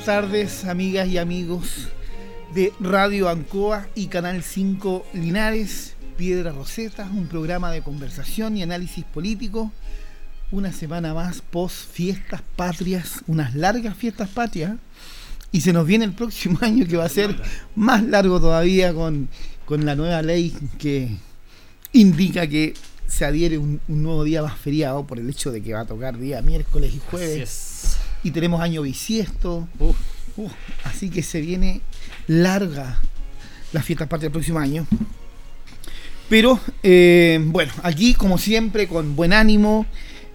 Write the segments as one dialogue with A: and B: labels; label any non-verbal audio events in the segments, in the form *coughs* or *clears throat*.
A: Buenas tardes, amigas y amigos de Radio Ancoa y Canal 5 Linares, Piedra Roseta, un programa de conversación y análisis político. Una semana más post fiestas patrias, unas largas fiestas patrias. Y se nos viene el próximo *laughs* año que va a ser más largo todavía con, la nueva ley que indica que se adhiere un, un, nuevo día más feriado por el hecho de que va a tocar día miércoles y jueves y tenemos año bisiesto. así que se viene larga la fiesta parte del próximo año. Pero eh, bueno, aquí como siempre con buen ánimo,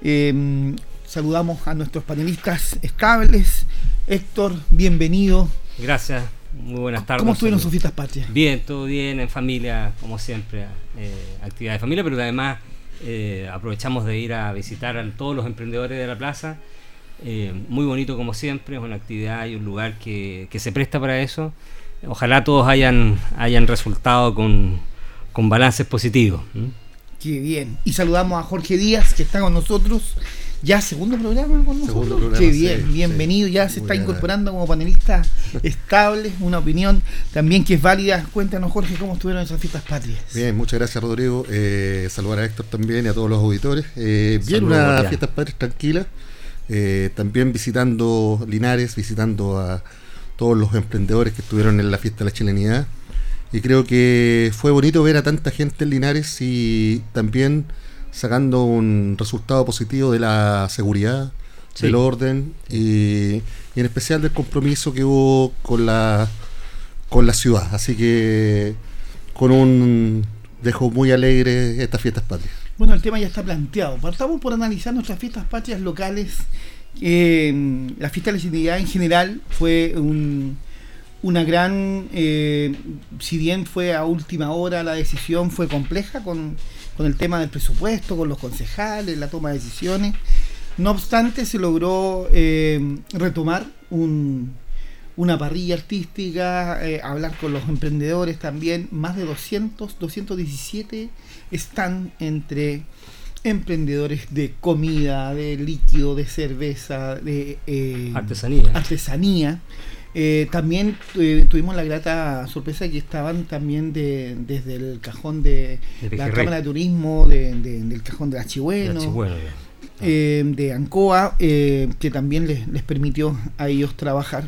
A: em, saludamos a nuestros panelistas estables. Héctor, bienvenido.
B: Gracias, muy buenas tardes.
A: ¿Cómo estuvieron sus fiestas patrias?
B: Bien, todo bien, en familia, como siempre, eh, actividad de familia, pero además eh, aprovechamos de ir a visitar a todos los emprendedores de la plaza eh, muy bonito como siempre, es una actividad y un lugar que, se presta para eso. Ojalá todos hayan, hayan resultado con, balances positivos.
A: Qué bien. Y saludamos a Jorge Díaz, que está con nosotros. Ya segundo programa con nosotros. Qué bien, bienvenido. Ya se está incorporando como panelista estable, una opinión también que es válida. Cuéntanos, Jorge, cómo estuvieron esas fiestas patrias.
C: Bien, muchas gracias, Rodrigo. Eh, saludar a Héctor también y a todos los auditores. Eh, bien, una fiestas patrias tranquila. Eh, también visitando Linares, visitando a todos los emprendedores que estuvieron en la fiesta de la chilenidad. Y creo que fue bonito ver a tanta gente en Linares y también sacando un resultado positivo de la seguridad, del orden y, en especial del compromiso que hubo con la, con la ciudad. Así que con un dejo muy alegre estas fiestas patrias.
A: Bueno, el tema ya está planteado. Partamos por analizar nuestras fiestas patrias locales. Eh, la fiesta de la identidad en general fue una gran, eh, si bien fue a última hora la decisión, fue compleja con, el tema del presupuesto, con los concejales, la toma de decisiones. No obstante, se logró eh, retomar una parrilla artística, hablar con los emprendedores también, más de 200, 217 están entre emprendedores de comida, de líquido, de cerveza, de
B: eh, artesanía.
A: artesanía. Eh, también eh, tuvimos la grata sorpresa que estaban también de, desde el cajón de, la Cámara de Turismo, del cajón de Achihueno, de, Ancoa, que también les, les, permitió a ellos trabajar.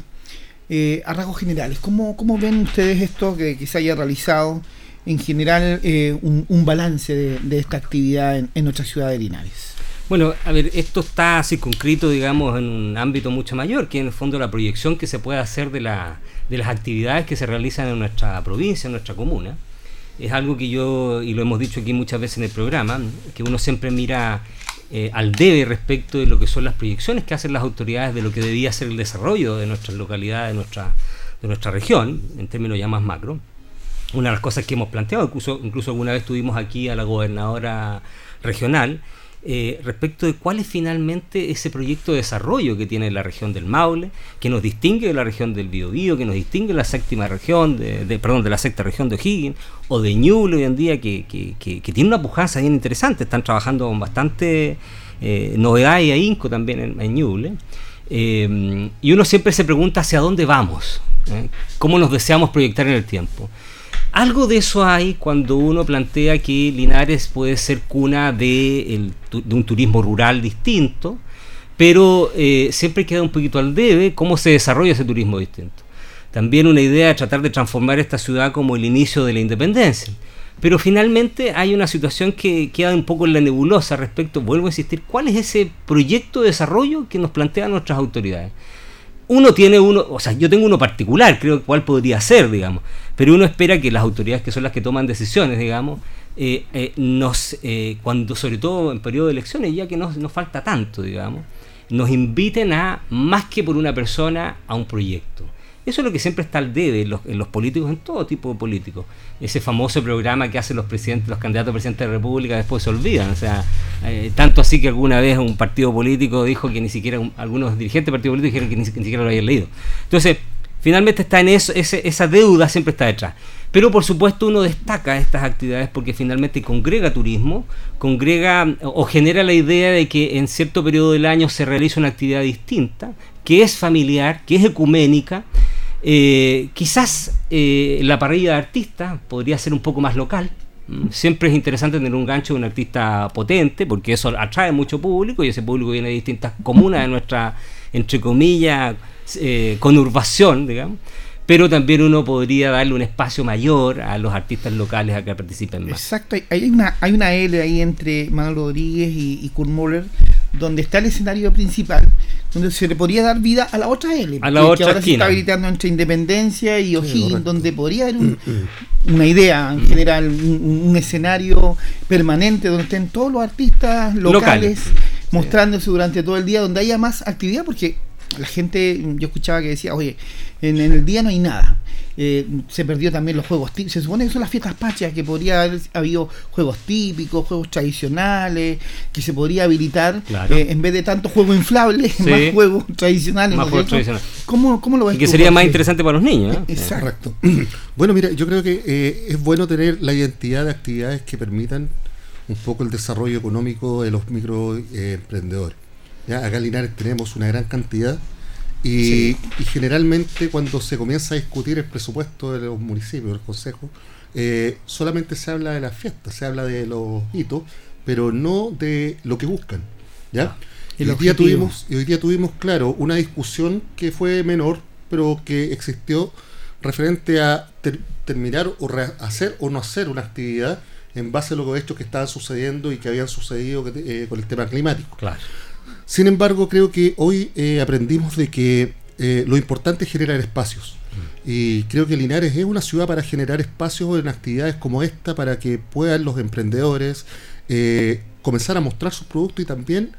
A: A rasgos generales, ¿cómo, ¿cómo ven ustedes esto que, se haya realizado? en general eh, un, balance de, esta actividad en, nuestra ciudad de Linares.
B: Bueno, a ver, esto está circunscrito, digamos, en un ámbito mucho mayor, que en el fondo la proyección que se puede hacer de, la, de las actividades que se realizan en nuestra provincia, en nuestra comuna. Es algo que yo, y lo hemos dicho aquí muchas veces en el programa, que uno siempre mira eh, al debe respecto de lo que son las proyecciones que hacen las autoridades de lo que debía ser el desarrollo de nuestras localidades, de nuestra, de nuestra región, en términos ya más macro. Una de las cosas que hemos planteado, incluso, incluso alguna vez tuvimos aquí a la gobernadora regional, eh, respecto de cuál es finalmente ese proyecto de desarrollo que tiene la región del Maule, que nos distingue de la región del Biobío, que nos distingue de la séptima región, de, perdón, de la sexta región de O'Higgins, o de Ñuble hoy en día, que, tiene una pujanza bien interesante, están trabajando con bastante eh, novedad y ahínco también en, en Ñuble. Eh, y uno siempre se pregunta hacia dónde vamos, cómo nos deseamos proyectar en el tiempo. Algo de eso hay cuando uno plantea que Linares puede ser cuna de, un turismo rural distinto, pero eh, siempre queda un poquito al debe cómo se desarrolla ese turismo distinto. También una idea de tratar de transformar esta ciudad como el inicio de la independencia. Pero finalmente hay una situación que queda un poco en la nebulosa respecto, vuelvo a insistir, cuál es ese proyecto de desarrollo que nos plantean nuestras autoridades. uno tiene uno, o sea, yo tengo uno particular, creo cuál podría ser, digamos, pero uno espera que las autoridades que son las que toman decisiones, digamos, eh, eh, nos, eh, cuando sobre todo en periodo de elecciones, ya que no nos falta tanto, digamos, nos inviten a, más que por una persona, a un proyecto. Eso es lo que siempre está al debe en los, políticos, en todo tipo de políticos. Ese famoso programa que hacen los presidentes, los candidatos a presidente de la República, después se olvidan. O sea, tanto así que alguna vez un partido político dijo que ni siquiera, algunos dirigentes del partido político dijeron que ni, siquiera lo habían leído. Entonces, finalmente está en eso, esa deuda siempre está detrás. Pero por supuesto uno destaca estas actividades porque finalmente congrega turismo, congrega o genera la idea de que en cierto periodo del año se realiza una actividad distinta, que es familiar, que es ecuménica eh, quizás eh, la parrilla de artistas podría ser un poco más local. Mm, siempre es interesante tener un gancho de un artista potente, porque eso atrae mucho público y ese público viene de distintas comunas de nuestra, entre comillas, eh, conurbación, digamos pero también uno podría darle un espacio mayor a los artistas locales a que participen más.
A: Exacto, hay una, hay una L ahí entre Manuel Rodríguez y, y Kurt Moller, donde está el escenario principal, donde se le podría dar vida a la otra L,
B: a la que, otra
A: ahora se está habilitando entre Independencia y O'Higgins, donde podría haber una idea en general, un, escenario permanente donde estén todos los artistas locales, mostrándose durante todo el día, donde haya más actividad, porque la gente, yo escuchaba que decía, oye, en, el día no hay nada. Eh, se perdió también los juegos típicos. Se supone que son las fiestas patrias, que podría haber habido juegos típicos, juegos tradicionales, que se podría habilitar eh, en vez de tantos juegos inflables, *laughs* más juegos tradicionales.
B: Más juegos tradicionales.
A: ¿Cómo, ¿Cómo, lo ves?
B: Y que sería más interesante para los niños.
C: Exacto. *clears throat* bueno, mira, yo creo que eh, es bueno tener la identidad de actividades que permitan un poco el desarrollo económico de los microemprendedores. Acá en Linares tenemos una gran cantidad y, generalmente cuando se comienza a discutir el presupuesto de los municipios, del consejo, eh, solamente se habla de las fiestas, se habla de los hitos, pero no de lo que buscan. ¿ya? Ah, y, hoy día tuvimos, y hoy día tuvimos, claro, una discusión que fue menor, pero que existió referente a terminar o hacer o no hacer una actividad en base a los hechos que estaban sucediendo y que habían sucedido eh, con el tema climático.
B: Claro.
C: Sin embargo, creo que hoy eh, aprendimos de que eh, lo importante es generar espacios. Mm. Y creo que Linares es una ciudad para generar espacios en actividades como esta para que puedan los emprendedores eh, comenzar a mostrar sus productos y también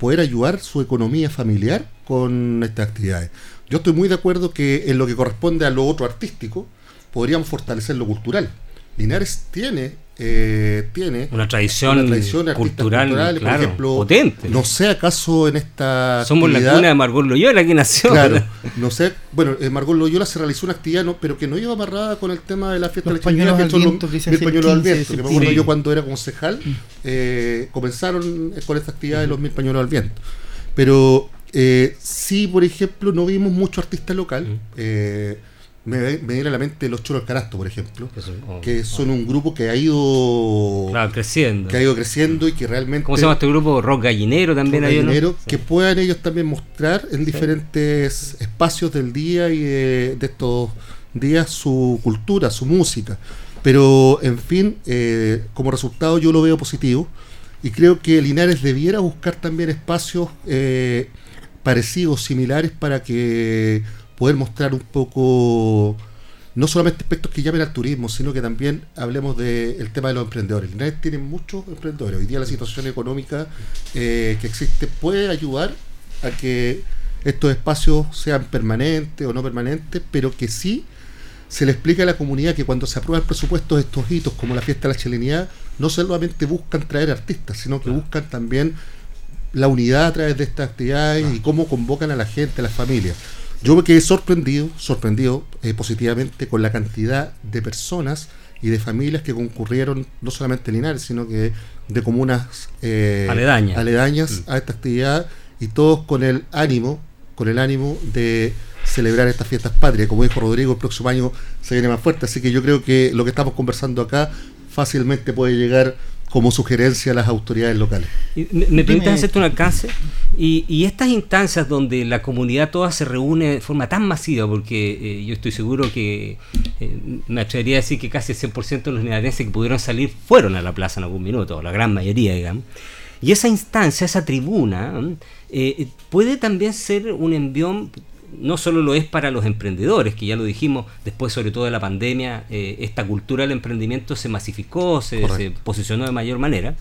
C: poder ayudar su economía familiar con estas actividades. Yo estoy muy de acuerdo que en lo que corresponde a lo otro artístico, podríamos fortalecer lo cultural. Linares tiene eh, tiene
B: una tradición, cultural, por ejemplo, potente.
C: No sé acaso en esta.
B: Somos la cuna de Margot Loyola que nació.
C: Claro, no sé. Bueno, en Margot Loyola se realizó una actividad, pero que no iba amarrada con el tema de la fiesta
A: los de la pañuelos al viento,
C: que mil pañuelos al viento. Que me acuerdo yo cuando era concejal, mm. eh, comenzaron con esta actividad de los mil pañuelos al viento. Pero eh, sí, por ejemplo, no vimos mucho artista local. Mm. Eh, me, viene a la mente los Choros Carasto, por ejemplo, oh, que son, un grupo que ha ido
B: creciendo.
C: Que ha ido creciendo y que realmente.
B: ¿Cómo se llama este grupo? Rock Gallinero también.
C: Rock Gallinero, que puedan ellos también mostrar en diferentes espacios del día y de, estos días su cultura, su música. Pero, en fin, eh, como resultado yo lo veo positivo y creo que Linares debiera buscar también espacios eh, parecidos, similares, para que poder mostrar un poco, no solamente aspectos que llamen al turismo, sino que también hablemos del tema de los emprendedores. Linares tiene muchos emprendedores. Hoy día la situación económica eh, que existe puede ayudar a que estos espacios sean permanentes o no permanentes, pero que sí se le explica a la comunidad que cuando se aprueba el presupuesto de estos hitos, como la fiesta de la chilenidad, no solamente buscan traer artistas, sino que buscan también la unidad a través de estas actividades y cómo convocan a la gente, a las familias. Yo me quedé sorprendido, sorprendido eh, positivamente con la cantidad de personas y de familias que concurrieron no solamente en Linares, sino que de comunas
B: eh, aledañas,
C: mm. a esta actividad y todos con el ánimo, con el ánimo de celebrar estas fiestas patrias. Como dijo Rodrigo, el próximo año se viene más fuerte, así que yo creo que lo que estamos conversando acá fácilmente puede llegar como sugerencia a las autoridades locales.
B: ¿Me, permites hacerte un alcance? Y, estas instancias donde la comunidad toda se reúne de forma tan masiva, porque eh, yo estoy seguro que eh, me atrevería a decir que casi el 100% de los linarenses que pudieron salir fueron a la plaza en algún minuto, o la gran mayoría, digamos. Y esa instancia, esa tribuna, eh, puede también ser un envión no solo lo es para los emprendedores, que ya lo dijimos, después sobre todo de la pandemia, eh, esta cultura del emprendimiento se masificó, se, posicionó de mayor manera.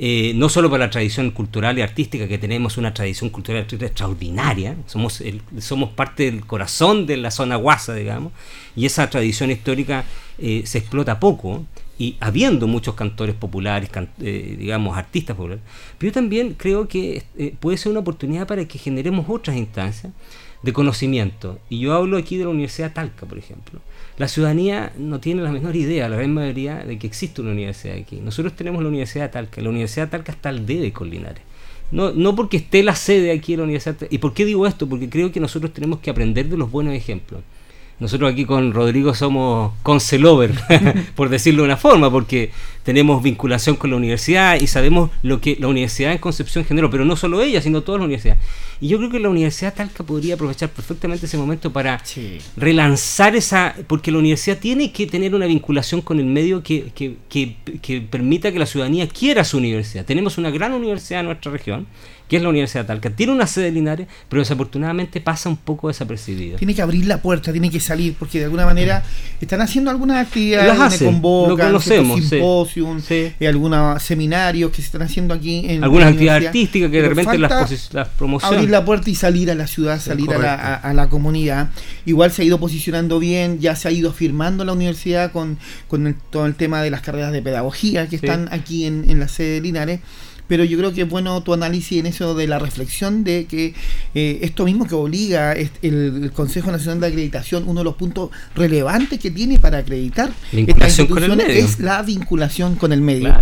B: Eh, no solo para la tradición cultural y artística, que tenemos una tradición cultural y artística extraordinaria, somos, somos parte del corazón de la zona guasa, digamos, y esa tradición histórica se explota poco, y habiendo muchos cantores populares, eh, digamos, artistas populares, pero yo también creo que eh, puede ser una oportunidad para que generemos otras instancias de conocimiento. Y yo hablo aquí de la Universidad de Talca, por ejemplo. La ciudadanía no tiene la menor idea, la gran mayoría, de que existe una universidad aquí. Nosotros tenemos la Universidad de Talca. La Universidad de Talca está al debe con Linares. No, no porque esté la sede aquí en la Universidad de Talca. ¿Y por qué digo esto? Porque creo que nosotros tenemos que aprender de los buenos ejemplos. Nosotros aquí con Rodrigo somos concelover, *laughs* por decirlo de una forma, porque tenemos vinculación con la universidad y sabemos lo que la universidad en Concepción generó, pero no solo ella, sino toda la universidad. Y yo creo que la Universidad Talca podría aprovechar perfectamente ese momento para relanzar esa, porque la universidad tiene que tener una vinculación con el medio que, que, que, que permita que la ciudadanía quiera su universidad. Tenemos una gran universidad en nuestra región que es la Universidad de Talca. Tiene una sede Linares, pero desafortunadamente pasa un poco desapercibido.
A: Tiene que abrir la puerta, tiene que salir, porque de alguna manera están haciendo algunas actividades, Las convocan, lo sí. Eh, algunos seminarios que se están haciendo aquí en
B: Algunas actividades artísticas que de repente las, las promocionan.
A: Abrir la puerta y salir a la ciudad, salir a la, a, la, comunidad. Igual se ha ido posicionando bien, ya se ha ido afirmando la universidad con, con todo el tema de las carreras de pedagogía que están aquí en, en la sede de Linares pero yo creo que es bueno tu análisis en eso de la reflexión de que eh, esto mismo que obliga el, Consejo Nacional de Acreditación, uno de los puntos relevantes que tiene para acreditar
B: el medio.
A: es la vinculación con el medio.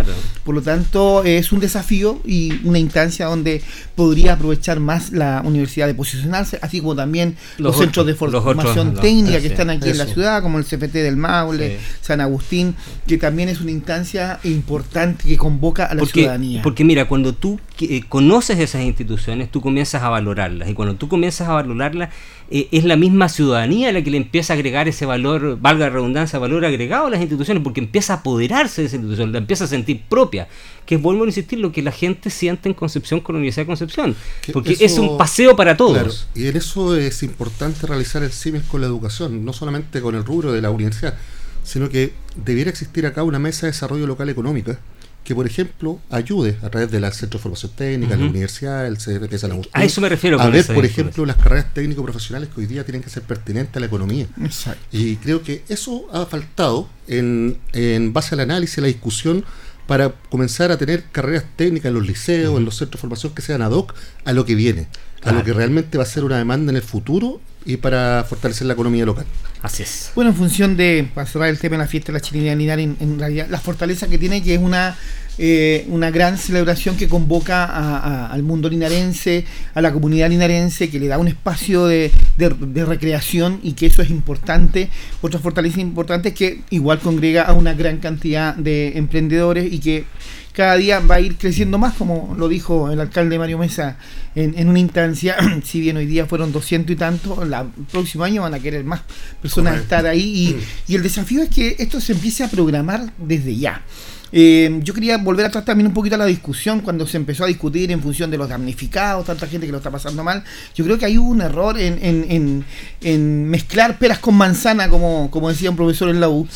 A: Por lo tanto, es un desafío y una instancia donde podría aprovechar más la universidad de posicionarse, así como también los, centros de formación técnica que están aquí en la ciudad, como el CFT del Maule, San Agustín, que también es una instancia importante que convoca a la ciudadanía.
B: Porque mira, cuando tú eh, conoces esas instituciones, tú comienzas a valorarlas. Y cuando tú comienzas a valorarlas, eh, es la misma ciudadanía la que le empieza a agregar ese valor, valga la redundancia, valor agregado a las instituciones, porque empieza a apoderarse de esa institución, la empieza a sentir propia. Que vuelvo a insistir, lo que la gente siente en Concepción con la Universidad de Concepción. porque es un paseo para todos.
C: y en eso es importante realizar el CIMES con la educación, no solamente con el rubro de la universidad, sino que debiera existir acá una mesa de desarrollo local económica que, por ejemplo, ayude a través del Centro de Formación Técnica, la universidad, el de San Agustín.
B: A eso me refiero.
C: A ver, por ejemplo, las carreras técnico-profesionales que hoy día tienen que ser pertinentes a la economía. Exacto. Y creo que eso ha faltado en, en base al análisis, a la discusión, para comenzar a tener carreras técnicas en los liceos, en los centros de formación que sean ad hoc a lo que viene, a lo que realmente va a ser una demanda en el futuro y para fortalecer la economía local.
B: Así es.
A: Bueno, en función de, para cerrar el tema de la fiesta de la chilenidad en, en realidad la fortaleza que tiene, que es una eh, una gran celebración que convoca al mundo linarense, a la comunidad linarense, que le da un espacio de, recreación y que eso es importante. Otra fortaleza importante es que igual congrega a una gran cantidad de emprendedores y que cada día va a ir creciendo más, como lo dijo el alcalde Mario Mesa en, una instancia, *clears throat* si bien hoy día fueron 200 y tanto, el próximo año van a querer más personas estar ahí y, y el desafío es que esto se empiece a programar desde ya. Eh, yo quería volver atrás también un poquito a la discusión cuando se empezó a discutir en función de los damnificados, tanta gente que lo está pasando mal. Yo creo que hay un error en, mezclar peras con manzana, como, como decía un profesor en la U,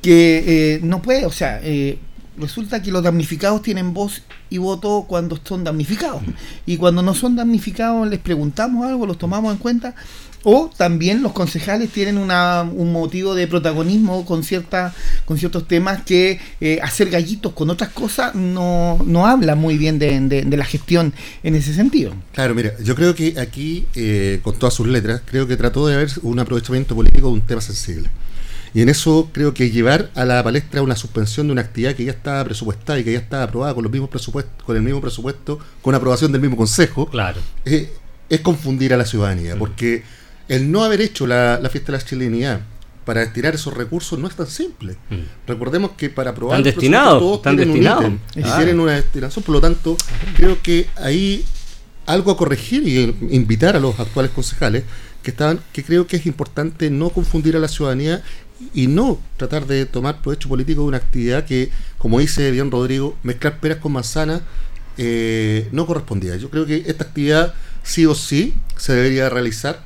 A: que eh, no puede, o sea, eh, resulta que los damnificados tienen voz y voto cuando son damnificados. Y cuando no son damnificados les preguntamos algo, los tomamos en cuenta. O también los concejales tienen una, un motivo de protagonismo con, cierta, con ciertos temas que eh, hacer gallitos con otras cosas no, no habla muy bien de, la gestión en ese sentido.
C: Claro, mira, yo creo que aquí, eh, con todas sus letras, creo que trató de haber un aprovechamiento político de un tema sensible. Y en eso creo que llevar a la palestra una suspensión de una actividad que ya estaba presupuestada y que ya estaba aprobada con los mismos presupuestos, con el mismo presupuesto, con aprobación del mismo consejo,
B: claro.
C: Eh, es confundir a la ciudadanía, mm. porque el no haber hecho la, fiesta de la chilenidad para destinar esos recursos no es tan simple. Mm. Recordemos que para aprobar
B: están destinados, todos están destinados.
C: y tienen una destinación, por lo tanto, creo que ahí algo a corregir y invitar a los actuales concejales que estaban que creo que es importante no confundir a la ciudadanía y no tratar de tomar provecho político de una actividad que, como dice bien Rodrigo, mezclar peras con manzanas eh, no correspondía. Yo creo que esta actividad sí o sí se debería realizar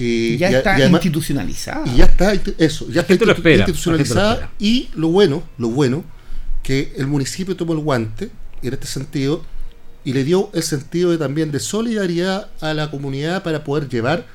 A: Y, ya está institucionalizada.
C: Y ya está, eso, ya está institucionalizada. Y lo bueno, lo bueno, que el municipio tomó el guante en este sentido y le dio el sentido de, también de solidaridad a la comunidad para poder llevar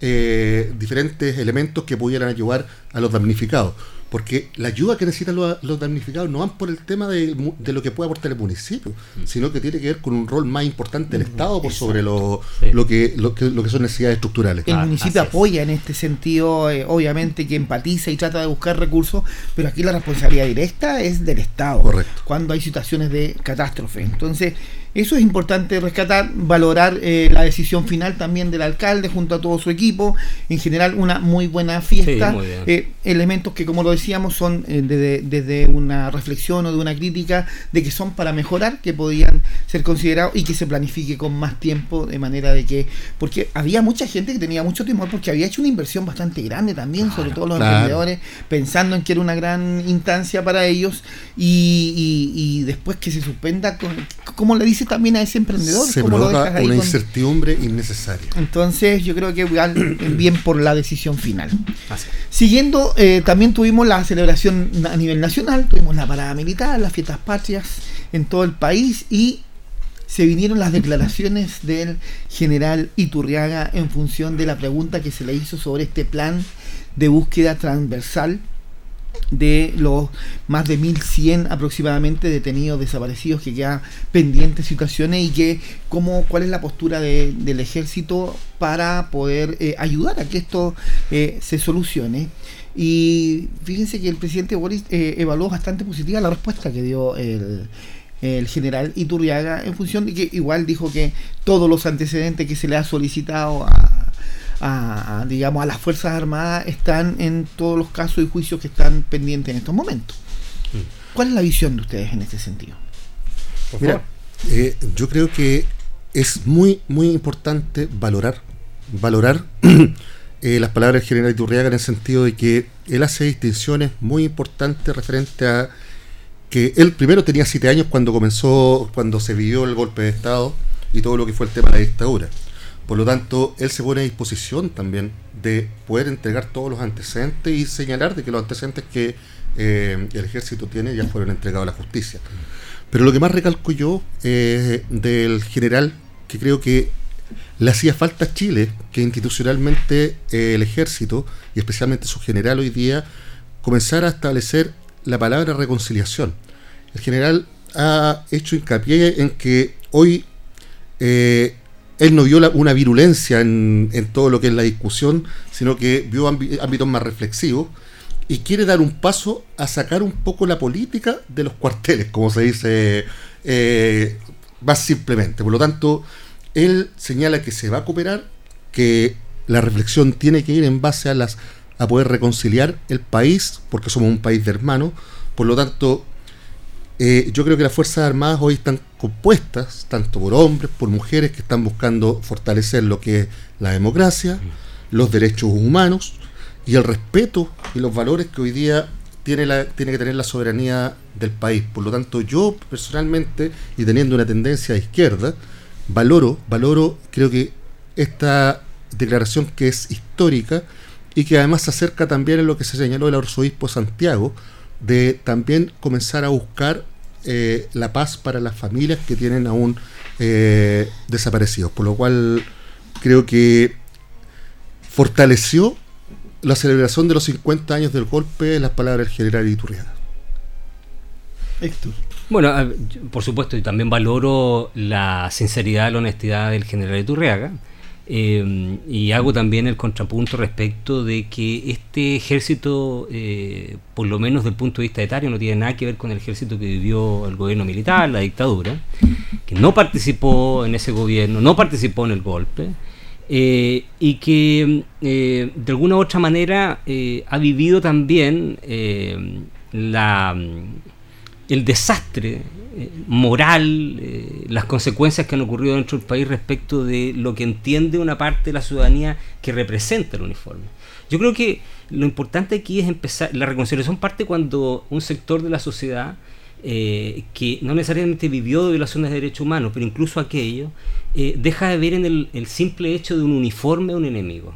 C: eh, diferentes elementos que pudieran ayudar a los damnificados porque la ayuda que necesitan los, damnificados no van por el tema de, lo que puede aportar el municipio, mm. sino que tiene que ver con un rol más importante del mm, Estado por sobre lo, lo, que, lo, que, son necesidades estructurales.
A: El ah, municipio apoya en este sentido, eh, obviamente que empatiza y trata de buscar recursos, pero aquí la responsabilidad directa es del Estado,
C: Correcto.
A: cuando hay situaciones de catástrofe. Entonces, eso es importante rescatar, valorar eh, la decisión final también del alcalde junto a todo su equipo. En general, una muy buena fiesta. Eh, elementos que, como lo decíamos, son eh, desde, una reflexión o de una crítica de que son para mejorar, que podían ser considerados y que se planifique con más tiempo, de manera de que. Porque había mucha gente que tenía mucho temor porque había hecho una inversión bastante grande también, sobre todo los emprendedores, pensando en que era una gran instancia para ellos y, y, después que se suspenda, con, ¿cómo le dice? También a ese emprendedor.
C: Se provoca una incertidumbre innecesaria.
A: Entonces yo creo que bien por la decisión final. Siguiendo, eh, también tuvimos la celebración a nivel nacional, tuvimos la parada militar, las fiestas patrias en todo el país y se vinieron las declaraciones del general Iturriaga en función de la pregunta que se le hizo sobre este plan de búsqueda transversal de los más de 1.100 aproximadamente detenidos desaparecidos que quedan pendientes situaciones y que cómo, cuál es la postura del ejército para poder eh, ayudar a que esto eh, se solucione. Y fíjense que el presidente Boris eh, evaluó bastante positiva la respuesta que dio el, el general Iturriaga en función de que igual dijo que todos los antecedentes que se le ha solicitado a a, digamos, a las Fuerzas Armadas están en todos los casos y juicios que están pendientes en estos momentos. Mm. ¿Cuál es la visión de ustedes en este sentido?
C: Mira, eh, yo creo que es muy, muy importante valorar, valorar *clears throat* eh, las palabras del general Iturriaga en el sentido de que él hace distinciones muy importantes referente a que él primero tenía siete años cuando comenzó, cuando se vivió el golpe de Estado y todo lo que fue el tema de la dictadura. Por lo tanto, él se pone a disposición también de poder entregar todos los antecedentes y señalar de que los antecedentes que eh, el ejército tiene ya fueron entregados a la justicia. Pero lo que más recalco yo eh, del general, que creo que le hacía falta a Chile que institucionalmente eh, el ejército, y especialmente su general hoy día, comenzara a establecer la palabra reconciliación. El general ha hecho hincapié en que hoy él no vio una virulencia en, todo lo que es la discusión, sino que vio ámbitos más reflexivos y quiere dar un paso a sacar un poco la política de los cuarteles, como se dice eh, más simplemente. Por lo tanto, él señala que se va a cooperar, que la reflexión tiene que ir en base a las a poder reconciliar el país, porque somos un país de hermanos. Por lo tanto, eh, yo creo que las Fuerzas Armadas hoy están compuestas tanto por hombres, por mujeres que están buscando fortalecer lo que es la democracia, los derechos humanos y el respeto y los valores que hoy día tiene, la, tiene que tener la soberanía del país. Por lo tanto, yo personalmente, y teniendo una tendencia a izquierda, valoro, valoro, creo que esta declaración que es histórica y que además se acerca también a lo que se señaló el arzobispo Santiago, de también comenzar a buscar eh, la paz para las familias que tienen aún eh, desaparecidos. Por lo cual creo que fortaleció la celebración de los 50 años del golpe las palabras del general Iturriaga.
B: Bueno, por supuesto, y también valoro la sinceridad, la honestidad del general Iturriaga eh, y hago también el contrapunto respecto de que este ejército, eh, por lo menos desde el punto de vista etario, no tiene nada que ver con el ejército que vivió el gobierno militar, la dictadura, que no participó en ese gobierno, no participó en el golpe, eh, y que de alguna u otra manera ha vivido también la el desastre eh, moral, eh, las consecuencias que han ocurrido dentro del país respecto de lo que entiende una parte de la ciudadanía que representa el uniforme. Yo creo que lo importante aquí es empezar, la reconciliación parte cuando un sector de la sociedad eh, que no necesariamente vivió de violaciones de derechos humanos, pero incluso aquello, deja de ver en el, el simple hecho de un uniforme un enemigo.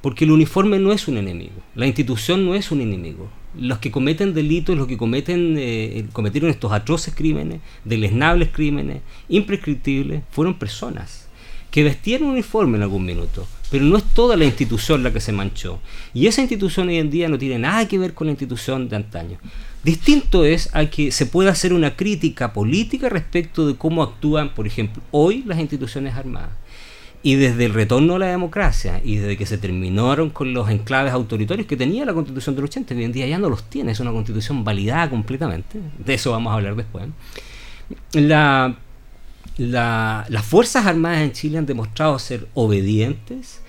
B: Porque el uniforme no es un enemigo, la institución no es un enemigo. Los que cometen delitos, los que cometen, eh, cometieron estos atroces crímenes, deleznables crímenes, imprescriptibles, fueron personas que vestían un uniforme en algún minuto, pero no es toda la institución la que se manchó. Y esa institución hoy en día no tiene nada que ver con la institución de antaño. Distinto es a que se pueda hacer una crítica política respecto de cómo actúan, por ejemplo, hoy las instituciones armadas. Y desde el retorno a la democracia y desde que se terminaron con los enclaves autoritorios que tenía la constitución del 80, hoy en día ya no los tiene, es una constitución validada completamente, de eso vamos a hablar después. La, las Fuerzas Armadas en Chile han demostrado ser obedientes,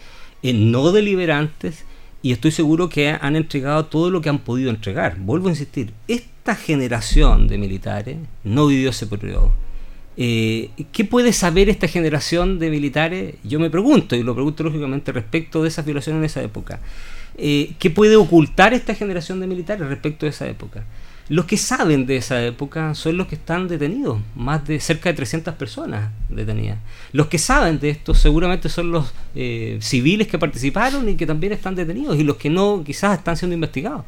B: eh, no deliberantes, y estoy seguro que han entregado todo lo que han podido entregar. Vuelvo a insistir, esta generación de militares no vivió ese periodo eh, ¿Qué puede saber esta generación de militares? Yo me pregunto, y lo pregunto lógicamente respecto de esas violaciones en esa época. Eh, ¿Qué puede ocultar esta generación de militares respecto de esa época? Los que saben de esa época son los que están detenidos, más de cerca de 300 personas detenidas. Los que saben de esto seguramente son los eh, civiles que participaron y que también están detenidos, y los que no quizás están siendo investigados.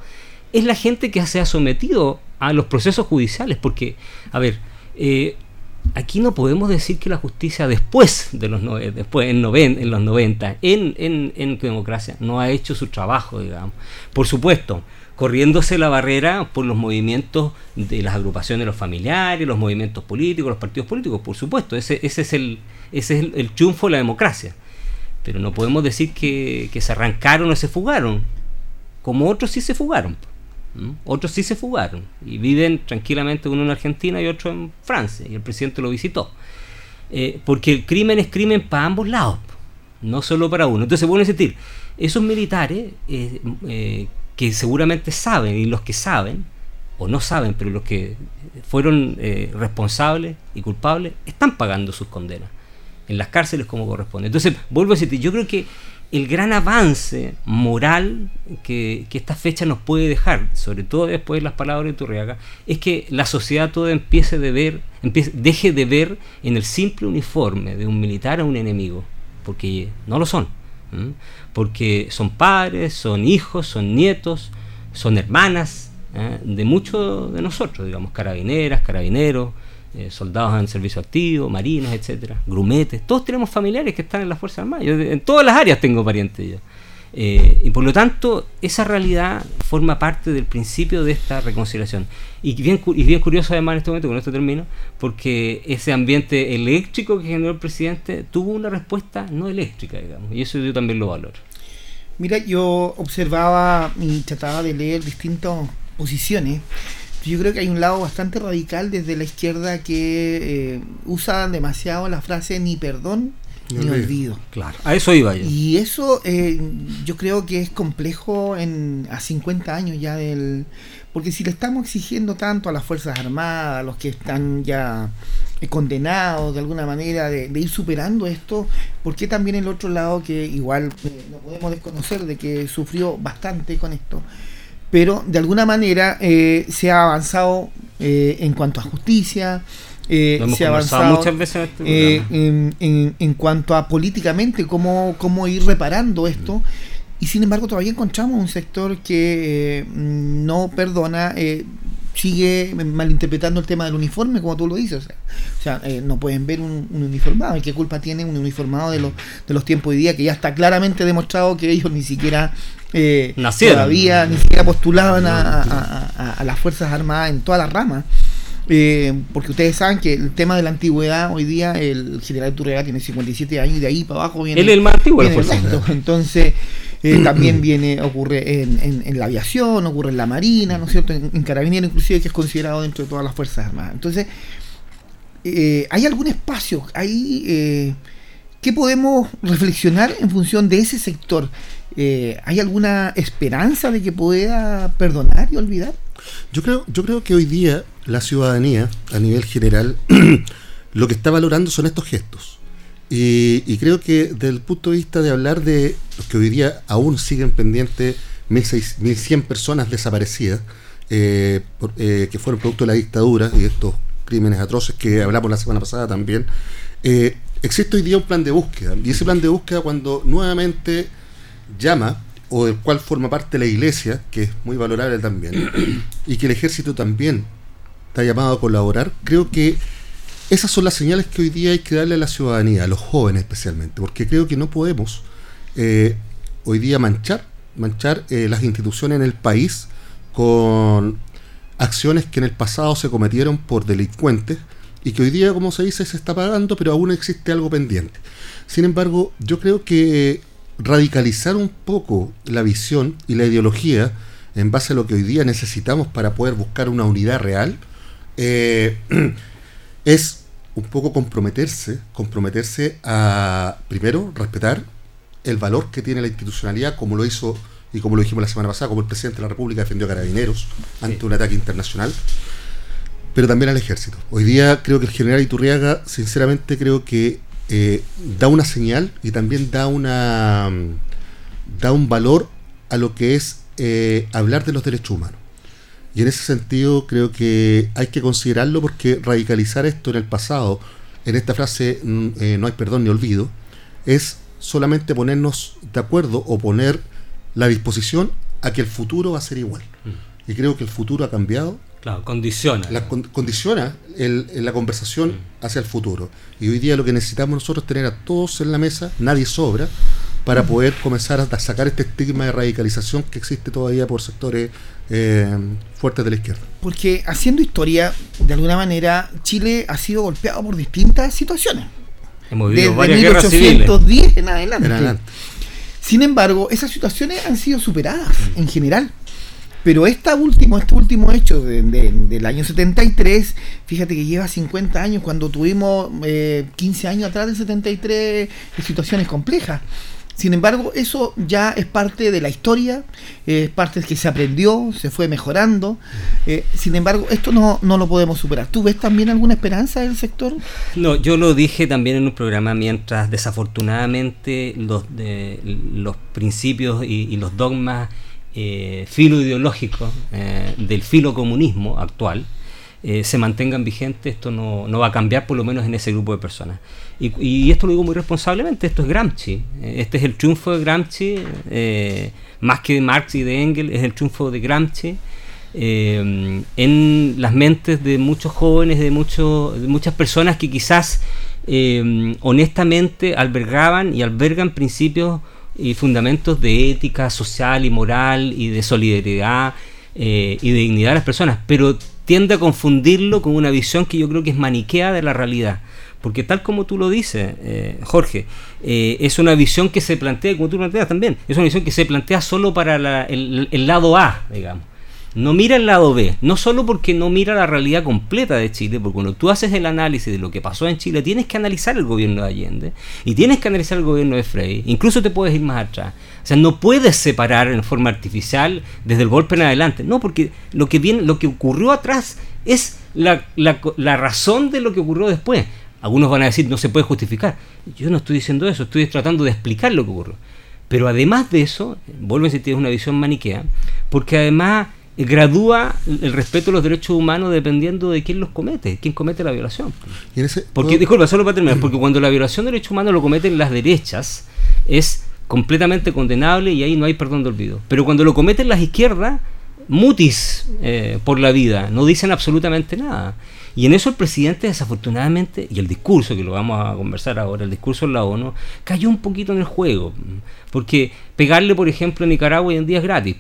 B: Es la gente que se ha sometido a los procesos judiciales, porque, a ver, eh, aquí no podemos decir que la justicia después de los después en, los 90 en, en, democracia no ha hecho su trabajo digamos. Por supuesto corriéndose la barrera por los movimientos de las agrupaciones de los familiares los movimientos políticos los partidos políticos por supuesto ese, ese es el ese triunfo de la democracia. Pero no podemos decir que, que se arrancaron o se fugaron como otros sí se fugaron otros sí se fugaron y viven tranquilamente uno en Argentina y otro en Francia y el presidente lo visitó. Eh, porque el crimen es crimen para ambos lados, no solo para uno. Entonces, bueno, decir, esos militares eh, eh, que seguramente saben y los que saben, o no saben, pero los que fueron responsables y culpables, están pagando sus condenas en las cárceles como corresponde. Entonces, vuelvo a decirte, yo creo que el gran avance moral que, esta fecha nos puede dejar, sobre todo después de las palabras de Turriaga, es que la sociedad toda empiece de ver, deje de ver en el simple uniforme de un militar a un enemigo, porque no lo son, porque son padres, son hijos, son nietos, son hermanas ¿eh? de muchos de nosotros, digamos, carabineras, carabineros, eh, soldados en servicio activo, marinos, etcétera, grumetes, todos tenemos familiares que están en las Fuerzas Armadas, yo en todas las áreas tengo parientes. Eh, y por lo tanto, esa realidad forma parte del principio de esta reconciliación. Y bien, y bien curioso además en este momento, con esto termino, porque ese ambiente eléctrico que generó el presidente tuvo una respuesta no eléctrica, digamos, y eso yo también lo valoro.
A: Mira, yo observaba y trataba de leer distintas posiciones yo creo que hay un lado bastante radical desde la izquierda que eh, usa demasiado la frase ni perdón ni olvido.
B: Claro, a eso iba yo.
A: Y eso eh, yo creo que es complejo en, a 50 años ya del... Porque si le estamos exigiendo tanto a las Fuerzas Armadas, a los que están ya eh, condenados de alguna manera de, ir superando esto, ¿por qué también el otro lado que igual no podemos desconocer de que sufrió bastante con esto? Pero de alguna manera eh, se ha avanzado eh, en cuanto a justicia, eh, se ha avanzado muchas veces en, en, cuanto a políticamente cómo, cómo ir reparando esto. Y sin embargo todavía encontramos un sector que no perdona, sigue malinterpretando el tema del uniforme, como tú lo dices. O sea, no pueden ver un, uniformado. ¿Y qué culpa tiene un uniformado de los, de los tiempos de día? Que ya está claramente demostrado que ellos ni siquiera eh, todavía ni siquiera postulaban a, las Fuerzas Armadas en todas las ramas. Eh, porque ustedes saben que el tema de la antigüedad, hoy día el general Turrega tiene 57 años y de ahí para abajo viene.
B: Él es el más antiguo
A: Entonces, eh, también *clears throat* viene, ocurre en, la aviación, ocurre en la marina, ¿no es cierto? En, en Carabinero, inclusive, que es considerado dentro de todas las Fuerzas Armadas. Entonces, eh, ¿hay algún espacio? ¿Hay, ¿Qué podemos reflexionar en función de ese sector? Eh, ¿hay alguna esperanza de que pueda perdonar y olvidar?
C: Yo creo, yo creo que hoy día la ciudadanía, a nivel general, *clears throat* lo que está valorando son estos gestos. Y, creo que desde el punto de vista de hablar de los que hoy día aún siguen pendientes 1.100 personas desaparecidas, eh, eh, que fueron producto de la dictadura y estos crímenes atroces que hablamos la semana pasada también, existe hoy día un plan de búsqueda. Y ese plan de búsqueda cuando nuevamente llama o del cual forma parte la iglesia, que es muy valorable también, y que el ejército también está llamado a colaborar, creo que esas son las señales que hoy día hay que darle a la ciudadanía, a los jóvenes especialmente, porque creo que no podemos eh, hoy día manchar, manchar eh, las instituciones en el país con acciones que en el pasado se cometieron por delincuentes y que hoy día, como se dice, se está pagando, pero aún existe algo pendiente. Sin embargo, yo creo que radicalizar un poco la visión y la ideología en base a lo que hoy día necesitamos para poder buscar una unidad real, eh, *clears throat* es un poco comprometerse, comprometerse a, primero, respetar el valor que tiene la institucionalidad, como lo hizo y como lo dijimos la semana pasada, como el presidente de la República defendió a Carabineros ante un ataque internacional, pero también al ejército. Hoy día creo que el general Iturriaga, sinceramente creo que eh, da una señal y también da una da un valor a lo que es eh, hablar de los derechos humanos. Y en ese sentido creo que hay que considerarlo porque radicalizar esto en el pasado, en esta frase mm, eh, no hay perdón ni olvido, es solamente ponernos de acuerdo o poner la disposición a que el futuro va a ser igual. Mm. Y creo que el futuro ha cambiado.
B: Claro, condiciona.
C: La, condiciona la conversación mm. hacia el futuro. Y hoy día lo que necesitamos nosotros es tener a todos en la mesa, nadie sobra, para poder comenzar a sacar este estigma de radicalización que existe todavía por sectores eh, fuertes de la izquierda.
A: Porque haciendo historia, de alguna manera, Chile ha sido golpeado por distintas situaciones.
B: Hemos vivido
A: Desde 1810 en adelante. Sin embargo, esas situaciones han sido superadas mm. en general. Pero esta último, este último hecho del año 73, fíjate que lleva 50 años, cuando tuvimos 15 eh, años atrás del 73 situaciones complejas. Sin embargo, eso ya es parte de la historia, es parte que se aprendió, se fue mejorando. Eh, sin embargo, esto no, no lo podemos superar. ¿Tú ves también alguna esperanza del sector?
B: No, yo lo dije también en un programa mientras desafortunadamente los, de, los principios y, los dogmas eh, filo ideológicos eh, del filo comunismo actual eh, se mantengan vigentes, esto no, no va a cambiar por lo menos en ese grupo de personas. Y, esto lo digo muy responsablemente, esto es Gramsci. Eh, este es el triunfo de Gramsci, eh, más que de Marx y de Engels, es el triunfo de Gramsci eh, en las mentes de muchos jóvenes, de, muchos, de muchas personas que quizás honestamente albergaban y albergan principios y fundamentos de ética social y moral y de solidaridad y de dignidad de las personas, pero tiende a confundirlo con una visión que yo creo que es maniquea de la realidad. Porque tal como tú lo dices, eh, Jorge, eh, es una visión que se plantea, como tú planteas también, es una visión que se plantea solo para el, lado A, digamos. No mira el lado B, no solo porque no mira la realidad completa de Chile, porque cuando tú haces el análisis de lo que pasó en Chile, tienes que analizar el gobierno de Allende y tienes que analizar el gobierno de Frey, incluso te puedes ir más atrás. O sea, no puedes separar en forma artificial desde el golpe en adelante, no, porque lo que, viene, lo que ocurrió atrás es la, la, la razón de lo que ocurrió después. Algunos van a decir no se puede justificar. Yo no estoy diciendo eso, estoy tratando de explicar lo que ocurrió. Pero además de eso, vuelvo a tienes una visión maniquea, porque además gradúa el respeto a los derechos humanos dependiendo de quién los comete, quién comete la violación. porque, disculpa, solo para terminar, porque cuando la violación de derechos humanos lo cometen las derechas, es completamente condenable y ahí no hay perdón de olvido. Pero cuando lo cometen las izquierdas, mutis eh, por la vida, no dicen absolutamente nada. Y en eso el presidente desafortunadamente, y el discurso, que lo vamos a conversar ahora, el discurso en la ONU, cayó un poquito en el juego. Porque pegarle, por ejemplo, a Nicaragua hoy en día es gratis.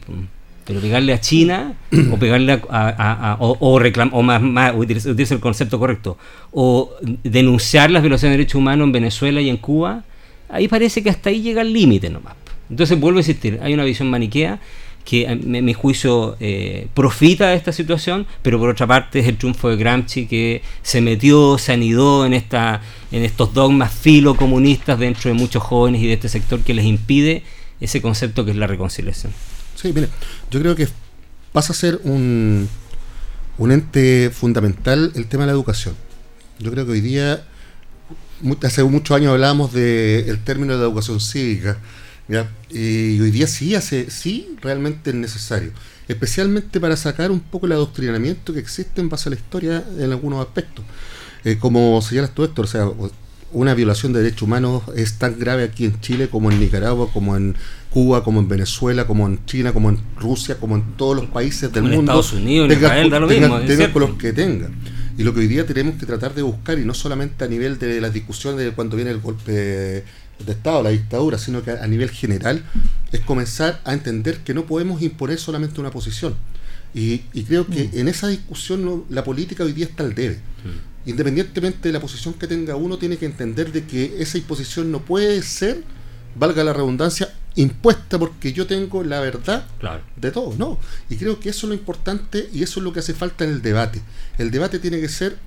B: Pero pegarle a China, o pegarle a, o, o, más, más utilizar el concepto correcto, o denunciar las violaciones de derechos humanos en Venezuela y en Cuba, ahí parece que hasta ahí llega el límite nomás. Entonces vuelvo a insistir, hay una visión maniquea que en mi juicio eh, profita de esta situación, pero por otra parte es el triunfo de Gramsci que se metió, se anidó en, esta, en estos dogmas filocomunistas dentro de muchos jóvenes y de este sector que les impide ese concepto que es la reconciliación.
C: Sí, mire, yo creo que pasa a ser un, un ente fundamental el tema de la educación. Yo creo que hoy día, hace muchos años hablábamos del término de la educación cívica, y hoy día sí hace, sí realmente es necesario, especialmente para sacar un poco el adoctrinamiento que existe en base a la historia en algunos aspectos. Eh, como señalas tú, Héctor, o sea, una violación de derechos humanos es tan grave aquí en Chile como en Nicaragua, como en Cuba, como en Venezuela, como en China, como en Rusia, como en todos los países del mundo.
B: Estados Unidos, en Israel, da lo mismo.
C: Tenga con los que tenga. Y lo que hoy día tenemos que tratar de buscar, y no solamente a nivel de las discusiones de cuando viene el golpe de Estado, la dictadura, sino que a nivel general, es comenzar a entender que no podemos imponer solamente una posición. Y, creo que mm. en esa discusión la política hoy día está al debe. Mm. Independientemente de la posición que tenga uno, tiene que entender de que esa imposición no puede ser, valga la redundancia, impuesta porque yo tengo la verdad de todo, no. Y creo que eso es lo importante y eso es lo que hace falta en el debate. El debate tiene que ser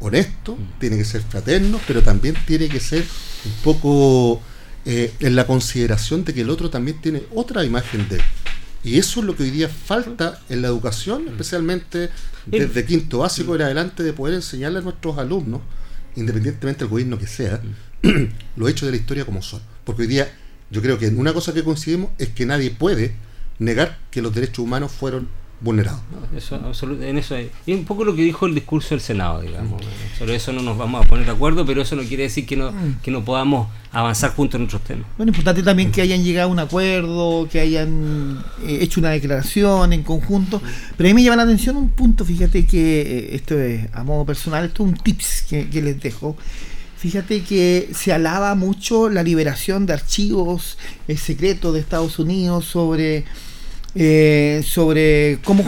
C: honesto, mm. tiene que ser fraterno, pero también tiene que ser un poco eh, en la consideración de que el otro también tiene otra imagen de él. Y eso es lo que hoy día falta en la educación, mm. especialmente desde quinto básico en adelante, de poder enseñarle a nuestros alumnos, independientemente del gobierno que sea, mm. *clears throat* los hechos de la historia como son. Porque hoy día yo creo que una cosa que coincidimos es que nadie puede negar que los derechos humanos fueron vulnerado.
B: eso, en eso y un poco lo que dijo el discurso del Senado, digamos. Sobre eso no nos vamos a poner de acuerdo, pero eso no quiere decir que no, mm. que no podamos avanzar juntos en otros temas.
A: Bueno, importante también que hayan llegado a un acuerdo, que hayan eh, hecho una declaración en conjunto. Pero a mí me llama la atención un punto, fíjate que eh, esto es a modo personal, esto es un tips que, les dejo. Fíjate que se alaba mucho la liberación de archivos secretos de Estados Unidos sobre eh, sobre cómo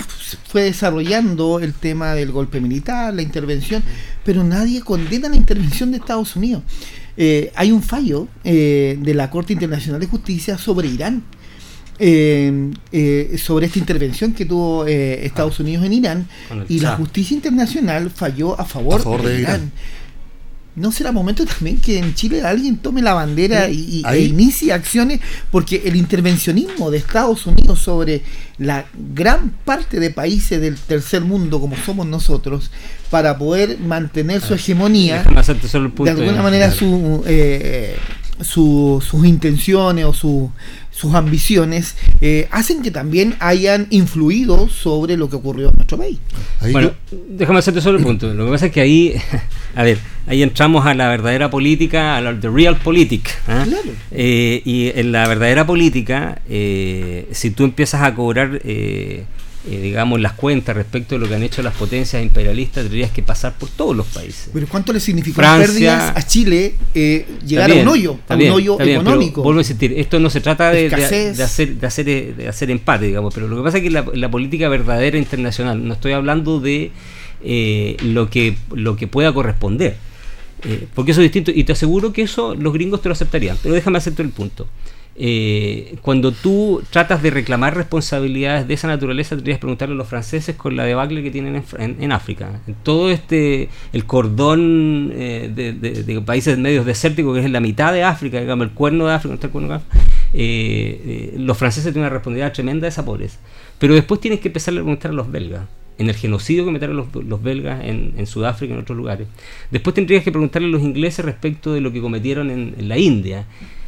A: fue desarrollando el tema del golpe militar, la intervención, pero nadie condena la intervención de Estados Unidos. Eh, hay un fallo eh, de la Corte Internacional de Justicia sobre Irán. sobre esta intervención que tuvo Estados ah. Unidos en Irán y la justicia internacional falló a favor, de, Irán. ¿No será momento también que en Chile alguien tome la bandera y, e inicie acciones? Porque el intervencionismo de Estados Unidos sobre la gran parte de países del tercer mundo, como somos nosotros, para poder mantener su hegemonía, de alguna manera su, eh, sus intenciones o su, sus ambiciones eh, hacen que también hayan influido sobre lo que ocurrió en nuestro país.
B: bueno, déjame hacerte solo el *clears throat* punto. Lo que pasa es que ahí, *laughs* a ver, ahí entramos a la verdadera política, a la the real politic. ¿ah? Eh, y en la verdadera política, eh, si tú empiezas a cobrar eh, digamos, las cuentas respecto de lo que han hecho las potencias imperialistas, tendrías que pasar por todos los países.
A: Pero ¿cuánto le significó pérdidas a Chile eh, llegar a un hoyo, a un hoyo económico?
B: Vuelvo a insistir, esto no se trata de, de, hacer, de, hacer, de hacer empate, digamos, pero lo que pasa es que la, la política verdadera internacional, no estoy hablando de eh, lo, que, lo que pueda corresponder. porque eso es distinto y te aseguro que eso los gringos te lo aceptarían. Pero déjame hacerte el punto. Eh, cuando tú tratas de reclamar responsabilidades de esa naturaleza, tendrías que preguntarle a los franceses con la debacle que tienen en, África. En todo este, el cordón eh, de, países medios desérticos, que es en la mitad de África, digamos, el cuerno de África, eh, los franceses tienen una responsabilidad tremenda de esa pobreza. Pero después tienes que empezar a preguntar a los belgas en el genocidio que metieron los, belgas en, Sudáfrica y en otros lugares. Después tendrías que preguntarle a los ingleses respecto de lo que cometieron en la India.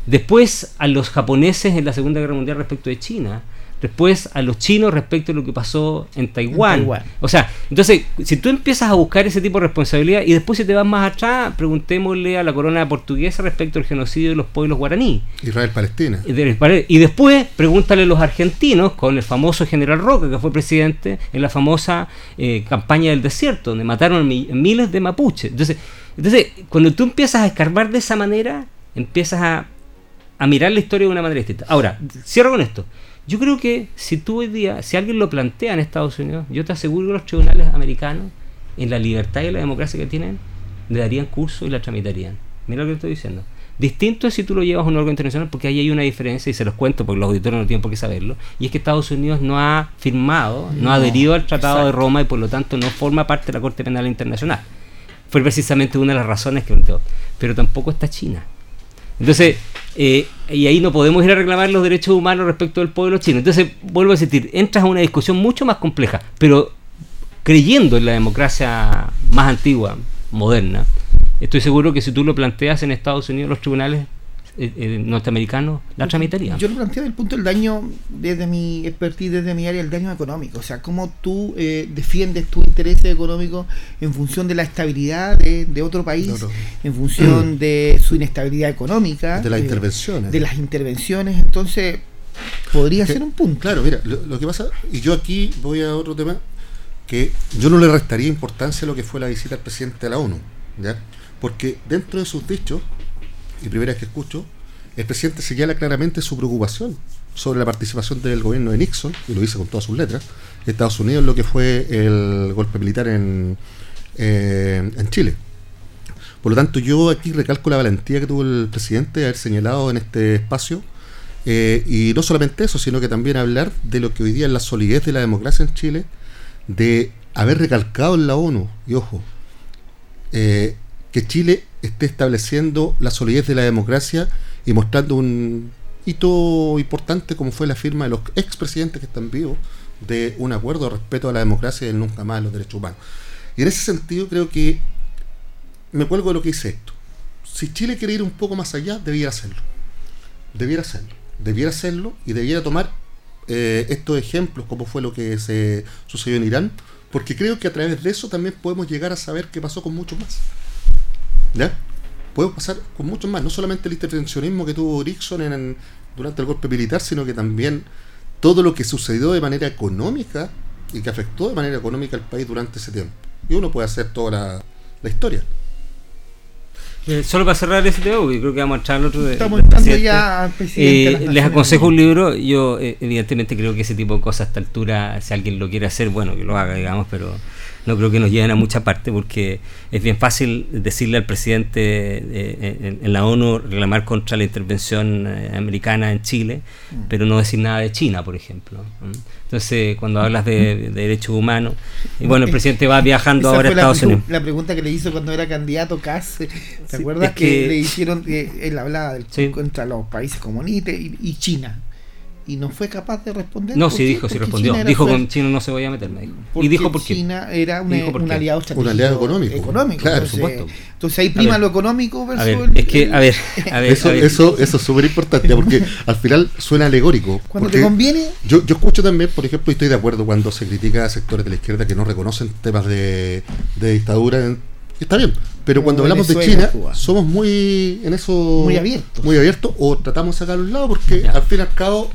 B: Después a los japoneses en la Segunda Guerra Mundial respecto de China. Después a los chinos respecto a lo que pasó en Taiwán. O sea, entonces, si tú empiezas a buscar ese tipo de responsabilidad y después si te vas más atrás, preguntémosle a la corona portuguesa respecto al genocidio de los pueblos guaraní.
C: Israel-Palestina.
B: Y después pregúntale a los argentinos con el famoso general Roca, que fue presidente en la famosa eh, campaña del desierto, donde mataron miles de mapuches. Entonces, entonces, cuando tú empiezas a escarbar de esa manera, empiezas a a mirar la historia de una manera distinta. Ahora, cierro con esto. Yo creo que si tú hoy día, si alguien lo plantea en Estados Unidos, yo te aseguro que los tribunales americanos, en la libertad y la democracia que tienen, le darían curso y la tramitarían. Mira lo que estoy diciendo. Distinto es si tú lo llevas a un órgano internacional, porque ahí hay una diferencia, y se los cuento porque los auditores no tienen por qué saberlo, y es que Estados Unidos no ha firmado, no, ha adherido al Tratado de Roma y por lo tanto no forma parte de la Corte Penal Internacional. Fue precisamente una de las razones que planteó. Pero tampoco está China. Entonces, eh, y ahí no podemos ir a reclamar los derechos humanos respecto del pueblo chino. Entonces, vuelvo a decir, entras a una discusión mucho más compleja, pero creyendo en la democracia más antigua, moderna, estoy seguro que si tú lo planteas en Estados Unidos, los tribunales norteamericanos la tramitarían.
A: Yo lo planteo desde el punto del daño, desde mi expertise, desde mi área, el daño económico. O sea, cómo tú defiendes tus intereses económicos en función de la estabilidad de, otro país, en función de su inestabilidad económica.
C: De las intervenciones.
A: De las intervenciones. Entonces, podría ser un punto.
C: Claro, mira, lo, que pasa, y yo aquí voy a otro tema, que yo no le restaría importancia a lo que fue la visita al presidente de la ONU, ¿ya? Porque dentro de sus dichos, y primera vez que escucho, el presidente señala claramente su preocupación sobre la participación del gobierno de Nixon, y lo dice con todas sus letras, Estados Unidos en lo que fue el golpe militar en, eh, en Chile. Por lo tanto, yo aquí recalco la valentía que tuvo el presidente de haber señalado en este espacio eh, y no solamente eso, sino que también hablar de lo que hoy día es la solidez de la democracia en Chile, de haber recalcado en la ONU, y ojo, eh, que Chile esté estableciendo la solidez de la democracia y mostrando un hito importante como fue la firma de los expresidentes que están vivos de un acuerdo de respeto a la democracia y nunca más a los derechos humanos. Y en ese sentido creo que me cuelgo de lo que dice esto. Si Chile quiere ir un poco más allá, debiera hacerlo. Debiera hacerlo debiera hacerlo y debiera tomar eh, estos ejemplos, como fue lo que se sucedió en Irán, porque creo que a través de eso también podemos llegar a saber qué pasó con mucho más. ¿Ya? Podemos pasar con mucho más, no solamente el intervencionismo que tuvo Nixon en, durante el golpe militar, sino que también todo lo que sucedió de manera económica y que afectó de manera económica al país durante ese tiempo. Y uno puede hacer toda la historia.
B: Eh, solo para cerrar ese tema, porque creo que vamos a echar otro de.
A: Estamos entrando ya al
B: presidente. Eh, les aconsejo un libro. Yo, eh, evidentemente, creo que ese tipo de cosas a esta altura, si alguien lo quiere hacer, bueno, que lo haga, digamos, pero no creo que nos lleven a mucha parte porque es bien fácil decirle al presidente eh, en, la ONU reclamar contra la intervención eh, americana en Chile, mm. pero no decir nada de China, por ejemplo. Entonces, cuando hablas de, derechos humanos, y bueno, el presidente va viajando ahora a Estados Unidos.
A: La pregunta que le hizo cuando era candidato Kass, ¿te acuerdas que, le hicieron, que él hablaba del, contra los países comunistas y China? Y no fue capaz de responder.
B: No, sí dijo, sí respondió. Dijo con China no se voy a meter, me dijo.
A: Y dijo por qué. China era un, aliado estratégico.
C: Un aliado económico.
A: económico
C: claro,
A: por supuesto. Entonces ahí prima lo económico
B: versus a ver, Es que, a ver, a ver,
C: eso, eso, eso es súper importante porque *laughs* al final suena alegórico.
A: Cuando te conviene.
C: Yo, yo escucho también, por ejemplo, y estoy de acuerdo cuando se critica a sectores de la izquierda que no reconocen temas de, de dictadura. Está bien, pero cuando hablamos de China, somos muy en eso
A: muy abiertos.
C: Muy abiertos o tratamos de sacar a un lado porque al fin y al cabo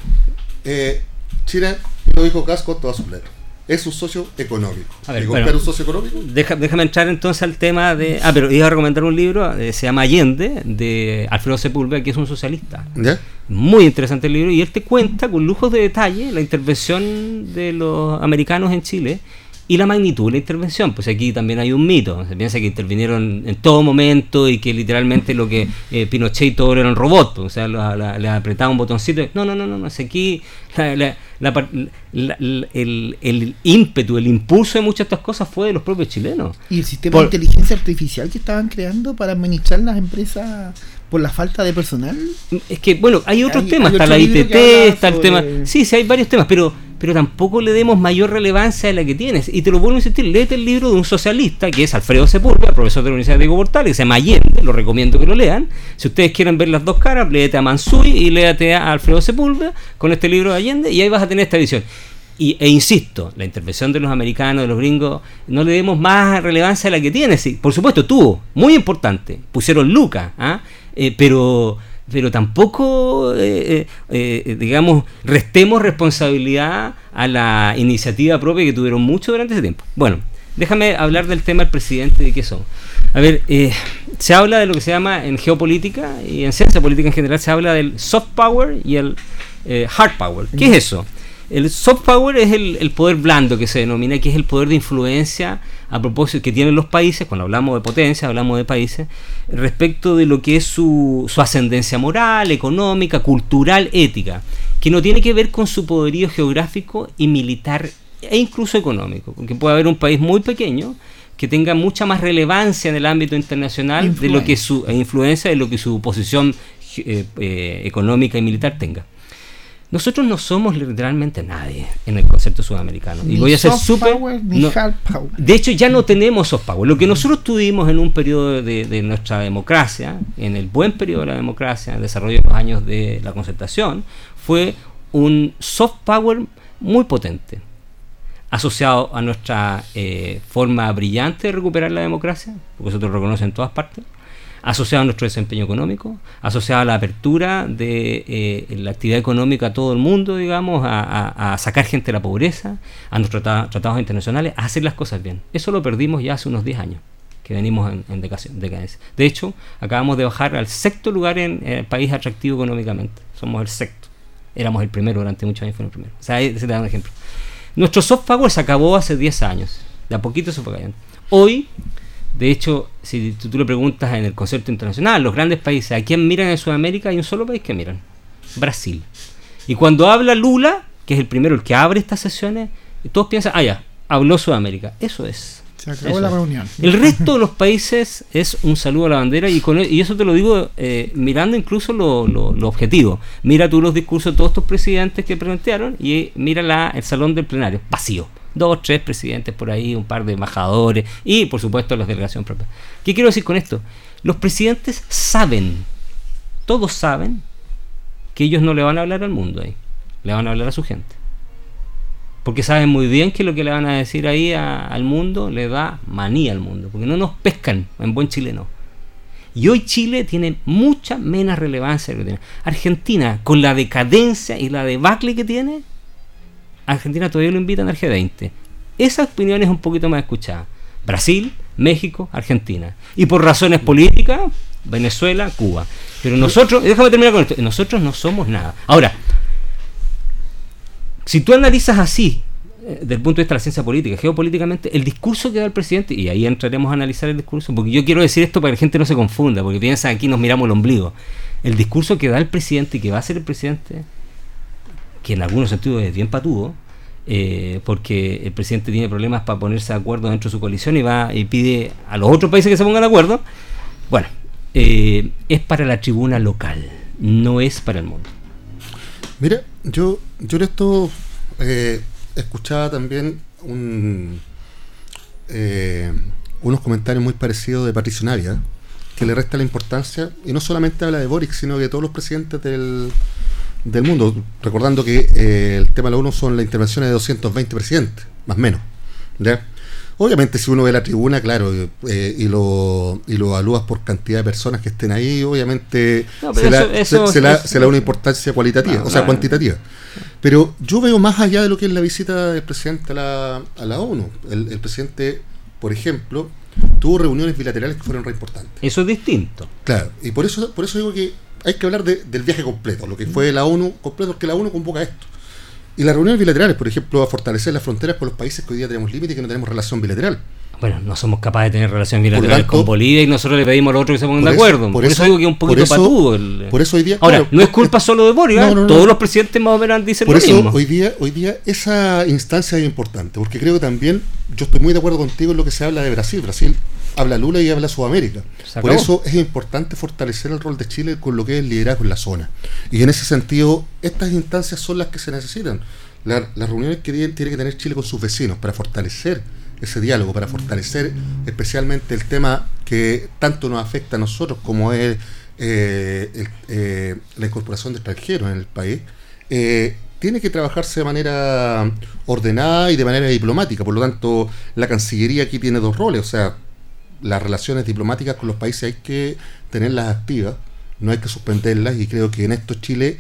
C: eh, China, lo dijo Casco, toda su letras. Es un socio económico.
B: A ver, un socio económico? déjame entrar entonces al tema de. Ah, pero iba a recomendar un libro, eh, se llama Allende, de Alfredo Sepúlveda, que es un socialista. Muy interesante el libro, y él te cuenta con lujos de detalle la intervención de los americanos en Chile y la magnitud de la intervención. Pues aquí también hay un mito. Se piensa que intervinieron en todo momento y que literalmente lo que eh, Pinochet y todo eran robots. O sea, le apretaba un botoncito. No, no, no, no. no. aquí el, el, ímpetu, el impulso de muchas de estas cosas fue de los propios chilenos.
A: Y el sistema de inteligencia artificial que estaban creando para administrar las empresas por la falta de personal.
B: Es que, bueno, hay otros temas. está la ITT, está el tema. Sí, sí, hay varios temas, pero pero tampoco le demos mayor relevancia a la que tienes. Y te lo vuelvo a insistir, léete el libro de un socialista que es Alfredo Sepúlveda, profesor de la Universidad de Diego Portales, que se llama Allende, lo recomiendo que lo lean. Si ustedes quieren ver las dos caras, léete a Mansui y léate a Alfredo Sepúlveda con este libro de Allende y ahí vas a tener esta visión. Y, e insisto, la intervención de los americanos, de los gringos, no le demos más relevancia a la que tiene. Sí, por supuesto, tuvo, muy importante. Pusieron Luca, ¿ah? eh, pero pero tampoco, eh, eh, eh, digamos, restemos responsabilidad a la iniciativa propia que tuvieron mucho durante ese tiempo. Bueno, déjame hablar del tema del presidente de qué son. A ver, se habla de lo que se llama en geopolítica y en ciencia política en general, se habla del soft power y el hard power. ¿Qué es eso? El soft power es el, el, poder blando que se denomina, que es el poder de influencia a propósito que tienen los países, cuando hablamos de potencia, hablamos de países, respecto de lo que es su, su ascendencia moral, económica, cultural, ética, que no tiene que ver con su poderío geográfico y militar e incluso económico, porque puede haber un país muy pequeño que tenga mucha más relevancia en el ámbito internacional de lo que su e influencia de lo que su posición eh, eh, económica y militar tenga. Nosotros no somos literalmente nadie en el concepto sudamericano. y voy a ser súper. de hecho, ya no tenemos soft power. Lo que nosotros tuvimos en un periodo de, nuestra democracia, en el buen periodo de la democracia, en el desarrollo de los años de la concertación, fue un soft power muy potente, asociado a nuestra eh, forma brillante de recuperar la democracia, porque eso te lo reconocen en todas partes asociado a nuestro desempeño económico, asociado a la apertura de eh, la actividad económica a todo el mundo, digamos, a, sacar gente de la pobreza, a nuestros tratados internacionales, a hacer las cosas bien. Eso lo perdimos ya hace unos 10 años que venimos en, decadencia. De hecho, acabamos de bajar al sexto lugar en el país atractivo económicamente. Somos el sexto. Éramos el primero durante muchos años, fue el primero. O sea, ese te da un ejemplo. Nuestro soft power se acabó hace 10 años. De a poquito se fue cayendo. Hoy de hecho, si tú, le preguntas en el concepto internacional, los grandes países, ¿a quién miran en Sudamérica? Hay un solo país que miran, Brasil. Y cuando habla Lula, que es el primero, el que abre estas sesiones, todos piensan, ah, ya, habló Sudamérica. Eso es.
A: Se acabó la reunión.
B: El resto de los países es un saludo a la bandera y, con, e, y eso te lo digo eh, mirando incluso lo, lo, objetivo. Mira tú los discursos de todos estos presidentes que plantearon y mira la, el salón del plenario, vacío dos, tres presidentes por ahí, un par de embajadores y por supuesto la delegación propia. ¿Qué quiero decir con esto? Los presidentes saben, todos saben, que ellos no le van a hablar al mundo ahí, le van a hablar a su gente. Porque saben muy bien que lo que le van a decir ahí al mundo le da manía al mundo, porque no nos pescan en buen chileno. Y hoy Chile tiene mucha menos relevancia que tiene. Argentina, con la decadencia y la debacle que tiene, Argentina todavía lo invitan al G20. Esa opinión es un poquito más escuchada. Brasil, México, Argentina. Y por razones políticas, Venezuela, Cuba. Pero nosotros, déjame terminar con esto, nosotros no somos nada. Ahora, si tú analizas así, eh, desde el punto de vista de la ciencia política, geopolíticamente, el discurso que da el presidente, y ahí entraremos a analizar el discurso, porque yo quiero decir esto para que la gente no se confunda, porque piensa aquí nos miramos el ombligo. El discurso que da el presidente y que va a ser el presidente que en algunos sentidos es bien patudo, eh, porque el presidente tiene problemas para ponerse de acuerdo dentro de su coalición y va y pide a los otros países que se pongan de acuerdo. Bueno, eh, es para la tribuna local, no es para el mundo.
C: Mira, yo, yo en esto eh, escuchaba también un, unos comentarios muy parecidos de Patricio Navia, que le resta la importancia, y no solamente habla de Boric, sino de todos los presidentes del, del mundo, recordando que eh, el tema de la ONU son las intervenciones de 220 presidentes, más o menos. ¿ya? Obviamente si uno ve la tribuna, claro, eh, y, lo, y lo evalúas por cantidad de personas que estén ahí, obviamente se, le da una importancia cualitativa, o sea, cuantitativa. Pero yo veo más allá de lo que es la visita del presidente a la, a la ONU. El, el presidente, por ejemplo, tuvo reuniones bilaterales que fueron re importantes.
B: Eso es distinto.
C: Claro, y por eso, por eso digo que hay que hablar del viaje completo, lo que fue la ONU completo, porque la ONU convoca esto. Y las reuniones bilaterales, por ejemplo, a fortalecer las fronteras con los países que hoy día tenemos límite y que no tenemos relación bilateral.
B: Bueno, no somos capaces de tener relación bilateral con Bolivia y nosotros le pedimos a los otros que se pongan de acuerdo. Por, eso, digo que es un poquito patudo.
C: por eso hoy día.
B: Ahora, no es culpa solo de Boris, ¿eh? todos los presidentes más o menos dicen
C: por eso, Hoy día, hoy día esa instancia es importante, porque creo que también, yo estoy muy de acuerdo contigo en lo que se habla de Brasil. Brasil habla Lula y habla Sudamérica. Por eso es importante fortalecer el rol de Chile con lo que es el liderazgo en la zona. Y en ese sentido, estas instancias son las que se necesitan. las reuniones que tiene, que tener Chile con sus vecinos para fortalecer ese diálogo, para fortalecer especialmente el tema que tanto nos afecta a nosotros como es eh, eh, la incorporación de extranjeros en el país, eh, tiene que trabajarse de manera ordenada y de manera diplomática. Por lo tanto, la Cancillería aquí tiene dos roles, o sea, las relaciones diplomáticas con los países hay que tenerlas activas, no hay que suspenderlas y creo que en esto Chile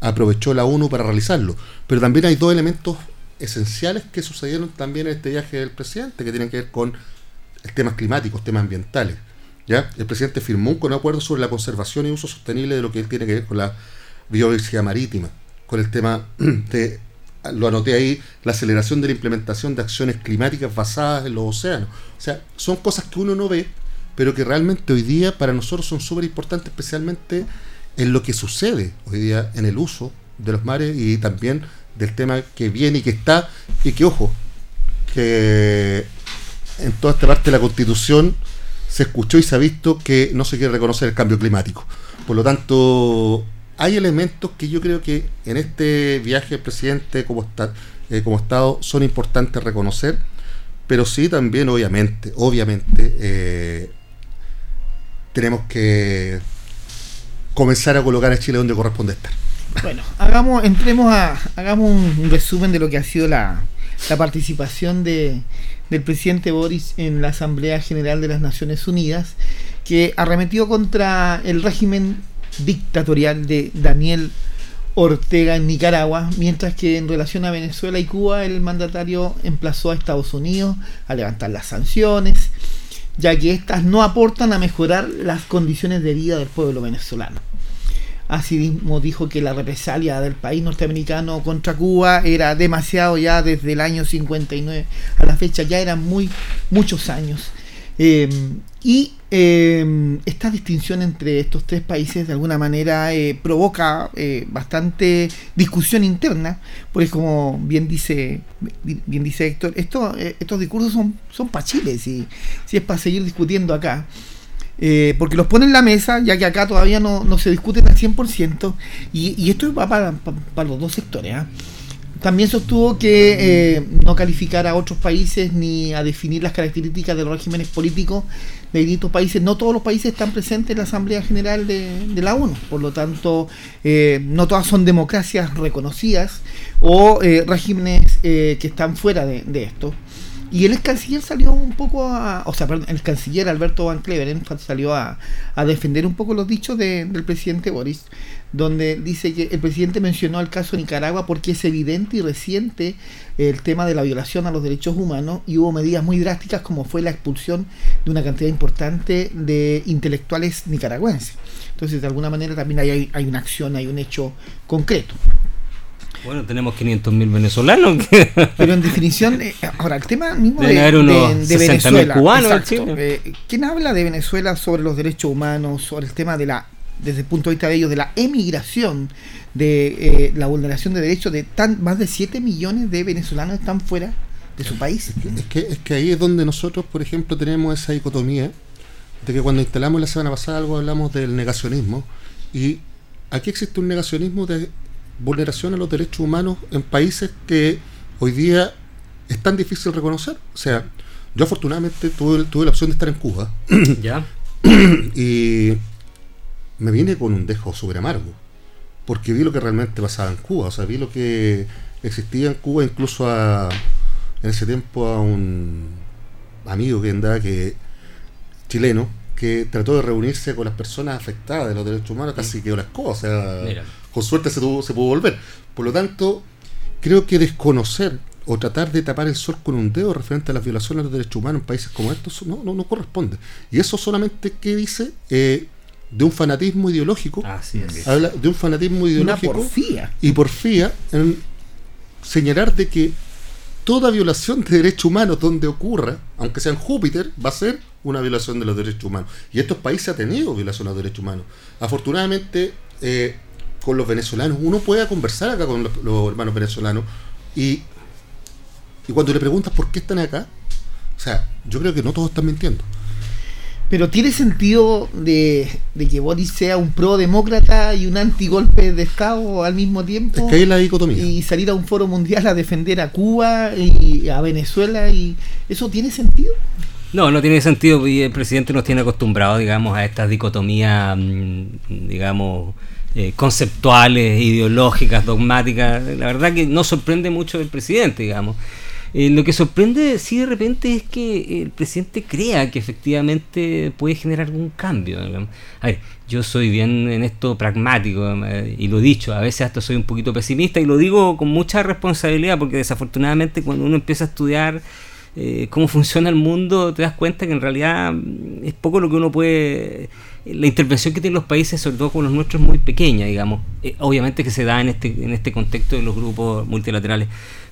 C: aprovechó la ONU para realizarlo. Pero también hay dos elementos esenciales que sucedieron también en este viaje del presidente que tienen que ver con temas climáticos, temas ambientales. ¿ya? El presidente firmó un acuerdo sobre la conservación y uso sostenible de lo que él tiene que ver con la biodiversidad marítima, con el tema *clears throat* de lo anoté ahí, la aceleración de la implementación de acciones climáticas basadas en los océanos. O sea, son cosas que uno no ve, pero que realmente hoy día para nosotros son súper importantes, especialmente en lo que sucede hoy día en el uso de los mares y también del tema que viene y que está, y que ojo, que en toda esta parte de la constitución se escuchó y se ha visto que no se quiere reconocer el cambio climático. Por lo tanto, hay elementos que yo creo que en este viaje del presidente como, está, eh, como Estado son importantes reconocer, pero sí también obviamente, obviamente, eh, tenemos que comenzar a colocar a Chile donde corresponde estar.
A: Bueno, hagamos, entremos a, hagamos un resumen de lo que ha sido la, participación de, del presidente Boris en la Asamblea General de las Naciones Unidas, que arremetió contra el régimen dictatorial de Daniel Ortega en Nicaragua, mientras que en relación a Venezuela y Cuba el mandatario emplazó a Estados Unidos a levantar las sanciones, ya que éstas no aportan a mejorar las condiciones de vida del pueblo venezolano. Asimismo dijo que la represalia del país norteamericano contra Cuba era demasiado ya desde el año 59 a la fecha, ya eran muy muchos años. Eh, y eh, esta distinción entre estos tres países de alguna manera eh, provoca eh, bastante discusión interna, porque como bien dice bien dice Héctor, esto, estos discursos son, son para Chile, si, si es para seguir discutiendo acá. Porque los pone en la mesa, ya que acá todavía no, no se discuten al 100%, y, y esto va para, para, los dos sectores. ¿ah? También sostuvo que eh, no calificar a otros países ni a definir las características de los regímenes políticos de distintos países. No todos los países están presentes en la Asamblea General de, la ONU, por lo tanto, eh, no todas son democracias reconocidas o eh, regímenes que están fuera de, esto. Y el ex canciller salió un poco a. O sea, perdón, el canciller Alberto Van Cleveren salió a, defender un poco los dichos del presidente Boris, donde dice que el presidente mencionó el caso de Nicaragua porque es evidente y reciente el tema de la violación a los derechos humanos y hubo medidas muy drásticas como fue la expulsión de una cantidad importante de intelectuales nicaragüenses. Entonces, de alguna manera también hay, hay una acción, hay un hecho concreto.
B: Bueno, tenemos 500.000 venezolanos. *laughs*
A: Pero en definición, eh, ahora el tema mismo de, de, Venezuela. Cubanos eh, ¿Quién habla de Venezuela sobre los derechos humanos, sobre el tema de la desde el punto de vista de ellos, de la emigración, de eh, la vulneración de derechos de tan, más de 7 millones de venezolanos están fuera de su país.
C: Es que, es que ahí es donde nosotros, por ejemplo, tenemos esa dicotomía de que cuando instalamos la semana pasada algo hablamos del negacionismo y aquí existe un negacionismo de vulneración a los derechos humanos en países que hoy día es tan difícil reconocer. O sea, yo afortunadamente tuve, tuve la opción de estar en Cuba. *coughs*
B: ¿Ya?
C: y me vine con un dejo súper amargo, porque vi lo que realmente pasaba en Cuba, o sea, vi lo que existía en Cuba, incluso a, en ese tiempo a un amigo que andaba que chileno que trató de reunirse con las personas afectadas de los derechos humanos, casi quedó la escoba, o sea, con suerte se, tuvo, se pudo volver. Por lo tanto, creo que desconocer o tratar de tapar el sol con un dedo referente a las violaciones de los derechos humanos en países como estos no, no, no corresponde. Y eso solamente, ¿qué dice? Eh, de un fanatismo ideológico. Habla de un fanatismo ideológico.
A: porfía.
C: Y porfía en señalar de que toda violación de derechos humanos donde ocurra, aunque sea en Júpiter, va a ser una violación de los derechos humanos. Y estos países han tenido violación de los derechos humanos. Afortunadamente, eh, con los venezolanos, uno puede conversar acá con los, hermanos venezolanos y, y cuando le preguntas por qué están acá, o sea, yo creo que no todos están mintiendo.
A: Pero tiene sentido de, que Boris sea un pro-demócrata y un anti-golpe de Estado al mismo tiempo.
C: Es que hay la dicotomía.
A: Y salir a un foro mundial a defender a Cuba y a Venezuela. y ¿Eso tiene sentido?
B: No, no tiene sentido. Y el presidente nos tiene acostumbrados, digamos, a estas dicotomías, mm, digamos, eh, conceptuales, ideológicas, dogmáticas. La verdad que no sorprende mucho el presidente, digamos. Eh, lo que sorprende, sí, de repente es que el presidente crea que efectivamente puede generar algún cambio. A ver, yo soy bien en esto pragmático eh, y lo he dicho, a veces hasta soy un poquito pesimista y lo digo con mucha responsabilidad porque desafortunadamente cuando uno empieza a estudiar cómo funciona el mundo, te das cuenta que en realidad mm, es poco lo que uno puede... La intervención que tienen los países, sobre todo con los nuestros, es muy pequeña, digamos. obviamente que se da en este, en este contexto de los grupos multilaterales.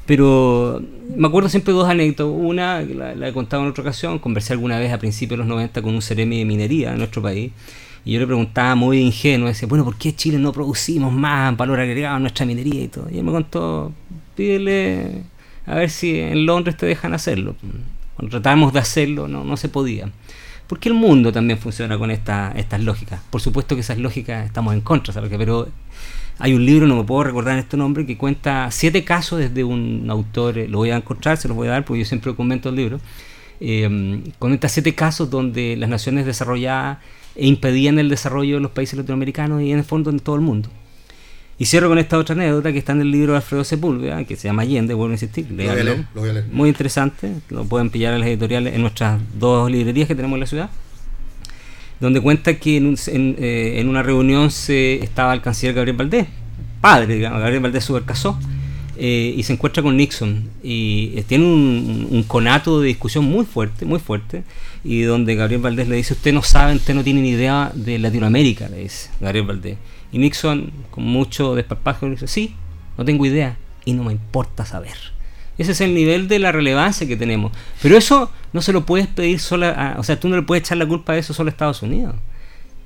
B: Pero me acuerdo siempre dos anécdotas. Una, la, he contado en otra ocasión, conversé alguna vez a principios de los 90 con un seremi de minería en nuestro país. Y yo le preguntaba muy ingenuo, decía, bueno, ¿por qué Chile no producimos más valor agregado en nuestra minería y todo? Y él me contó, pídele a ver si en Londres te dejan hacerlo. Cuando tratábamos de hacerlo, no, no se podía. Porque el mundo también funciona con esta, estas lógicas. Por supuesto que esas lógicas estamos en contra, ¿sabes? pero hay un libro, no me puedo recordar este nombre, que cuenta siete casos desde un autor, eh, lo voy a encontrar, se los voy a dar porque yo siempre comento el libro, eh, cuenta siete casos donde las naciones desarrolladas impedían el desarrollo de los países latinoamericanos y en el fondo en todo el mundo. Y cierro con esta otra anécdota que está en el libro de Alfredo Sepúlveda, que se llama Allende, vuelvo a insistir. Lo voy a leer, Muy interesante, lo pueden pillar en las editoriales en nuestras dos librerías que tenemos en la ciudad donde cuenta que en, eh, en, una reunión se estaba el canciller Gabriel Valdés, padre, digamos, Gabriel Valdés super casó, eh, y se encuentra con Nixon y eh, tiene un, un, conato de discusión muy fuerte, muy fuerte, y donde Gabriel Valdés le dice, usted no sabe, usted no tiene ni idea de Latinoamérica, le dice Gabriel Valdés. Y Nixon, con mucho desparpajo, dice, sí, no tengo idea y no me importa saber. Ese es el nivel de la relevancia que tenemos. Pero eso no se lo puedes pedir solo a, o sea, tú no le puedes echar la culpa de eso solo a Estados Unidos.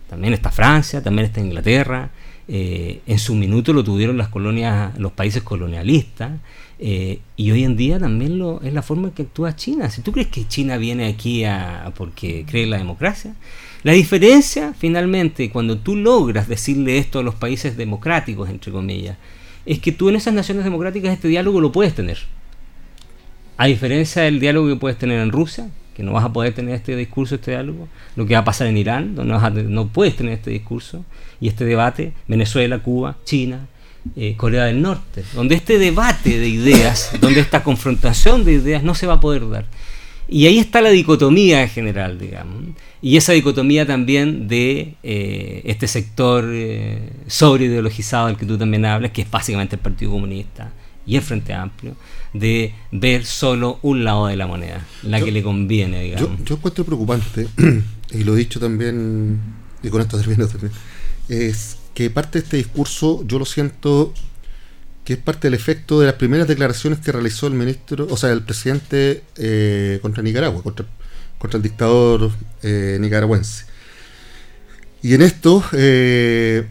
B: También está Francia, también está Inglaterra. Eh, en su minuto lo tuvieron las colonias, los países colonialistas. Eh, y hoy en día también lo, es la forma en que actúa China. Si tú crees que China viene aquí a, porque cree en la democracia, la diferencia finalmente cuando tú logras decirle esto a los países democráticos, entre comillas, es que tú en esas naciones democráticas este diálogo lo puedes tener. A diferencia del diálogo que puedes tener en Rusia, que no vas a poder tener este discurso, este diálogo, lo que va a pasar en Irán, donde no, puedes tener este discurso y este debate, Venezuela, Cuba, China, eh, Corea del Norte, donde este debate de ideas, donde esta confrontación de ideas no se va a poder dar. Y ahí está la dicotomía en general, digamos. Y esa dicotomía también de eh, este sector eh, sobre ideologizado al que tú también hablas, que es básicamente el Partido Comunista y el Frente Amplio, de ver solo un lado de la moneda, la que le conviene, digamos.
C: Yo, yo encuentro preocupante, *clears throat* y lo he dicho también, y con esto termino también, es que parte de este discurso yo lo siento que es parte del efecto de las primeras declaraciones que realizó el ministro, o sea, el presidente eh, contra Nicaragua, contra, contra el dictador eh, nicaragüense. Y en esto, eh,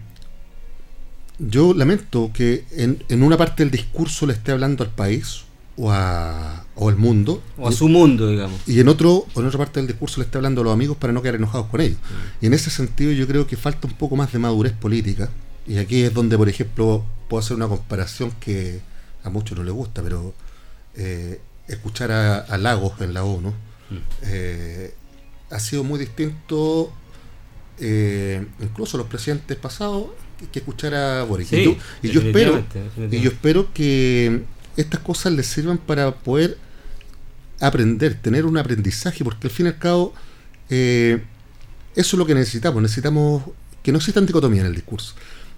C: yo lamento que en, en, una parte del discurso le esté hablando al país o, a, o al mundo.
B: O a su mundo, digamos.
C: Y en, otro, en otra parte del discurso le esté hablando a los amigos para no quedar enojados con ellos. Mm. Y en ese sentido yo creo que falta un poco más de madurez política. Y aquí es donde, por ejemplo, puedo hacer una comparación que a muchos no les gusta, pero eh, escuchar a, Lagos en la ONU mm. eh, ha sido muy distinto, eh, incluso los presidentes pasados, que escuchar a Boris. y, yo, espero, y yo espero que estas cosas les sirvan para poder aprender, tener un aprendizaje, porque al fin y al cabo eh, eso es lo que necesitamos. Necesitamos que no exista dicotomía en el discurso.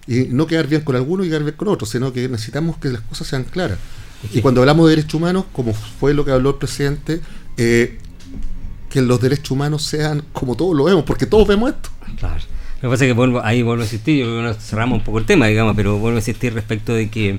C: Y no quedar bien con alguno y quedar bien con otro, sino que necesitamos que las cosas sean claras. Y cuando hablamos de derechos humanos, como fue lo que habló el presidente, eh, que los derechos humanos sean como todos lo vemos, porque todos vemos esto.
B: Claro. Lo que pasa es que vuelvo, ahí vuelvo a insistir, yo creo que cerramos un poco el tema, digamos, pero vuelvo a insistir respecto de que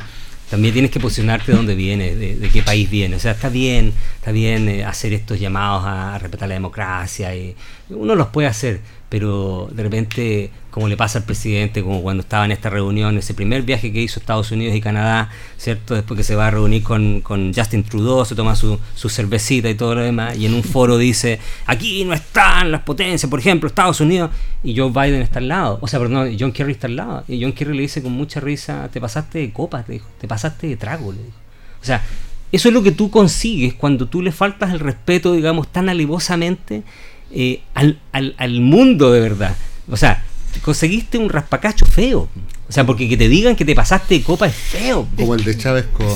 B: también tienes que posicionarte de dónde viene, de, qué país viene. O sea, está bien, está bien eh, hacer estos llamados a respetar la democracia, y uno los puede hacer, pero de repente como le pasa al presidente, como cuando estaba en esta reunión, ese primer viaje que hizo Estados Unidos y Canadá, ¿cierto? Después que se va a reunir con, Justin Trudeau, se toma su, su, cervecita y todo lo demás, y en un foro dice, aquí no están las potencias, por ejemplo, Estados Unidos, y Joe Biden está al lado, o sea, perdón, John Kerry está al lado, y John Kerry le dice con mucha risa, te pasaste de copas, te dijo, te pasaste de trago, le dijo. O sea, eso es lo que tú consigues cuando tú le faltas el respeto, digamos, tan alivosamente eh, al, al, al mundo de verdad. O sea, conseguiste un raspacacho feo. O sea, porque que te digan que te pasaste de copa es feo.
C: Como el de Chávez con,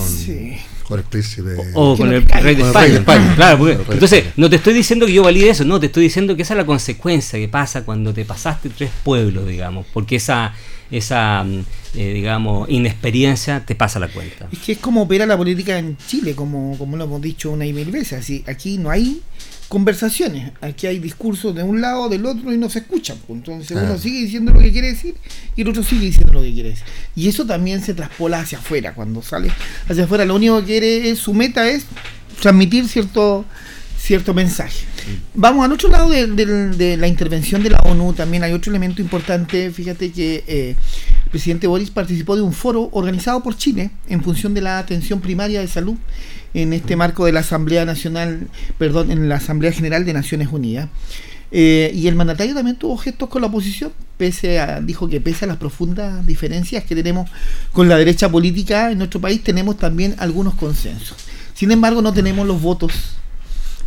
C: con el príncipe.
B: O, con el rey de España. Claro, porque, entonces, no te estoy diciendo que yo valide eso, no, te estoy diciendo que esa es la consecuencia que pasa cuando te pasaste tres pueblos, digamos. Porque esa esa, mm, eh, digamos, inexperiencia te pasa la cuenta.
A: Es que es como opera la política en Chile, como, como lo hemos dicho una y mil veces. Así, aquí no hay conversaciones. Aquí hay discursos de un lado, del otro y no se escuchan. Pues. Entonces uno sigue diciendo lo que quiere decir y el otro sigue diciendo lo que quiere decir. Y eso también se traspola hacia afuera. Cuando sale hacia afuera, lo único que quiere es, su meta es transmitir cierto cierto mensaje. Vamos al otro lado de, la intervención de la ONU, también hay otro elemento importante, fíjate que eh, el presidente Boris participó de un foro organizado por Chile en función de la atención primaria de salud en este marco de la Asamblea Nacional, perdón, en la Asamblea General de Naciones Unidas. Eh, y el mandatario también tuvo gestos con la oposición, pese a, dijo que pese a las profundas diferencias que tenemos con la derecha política en nuestro país, tenemos también algunos consensos. Sin embargo, no tenemos los votos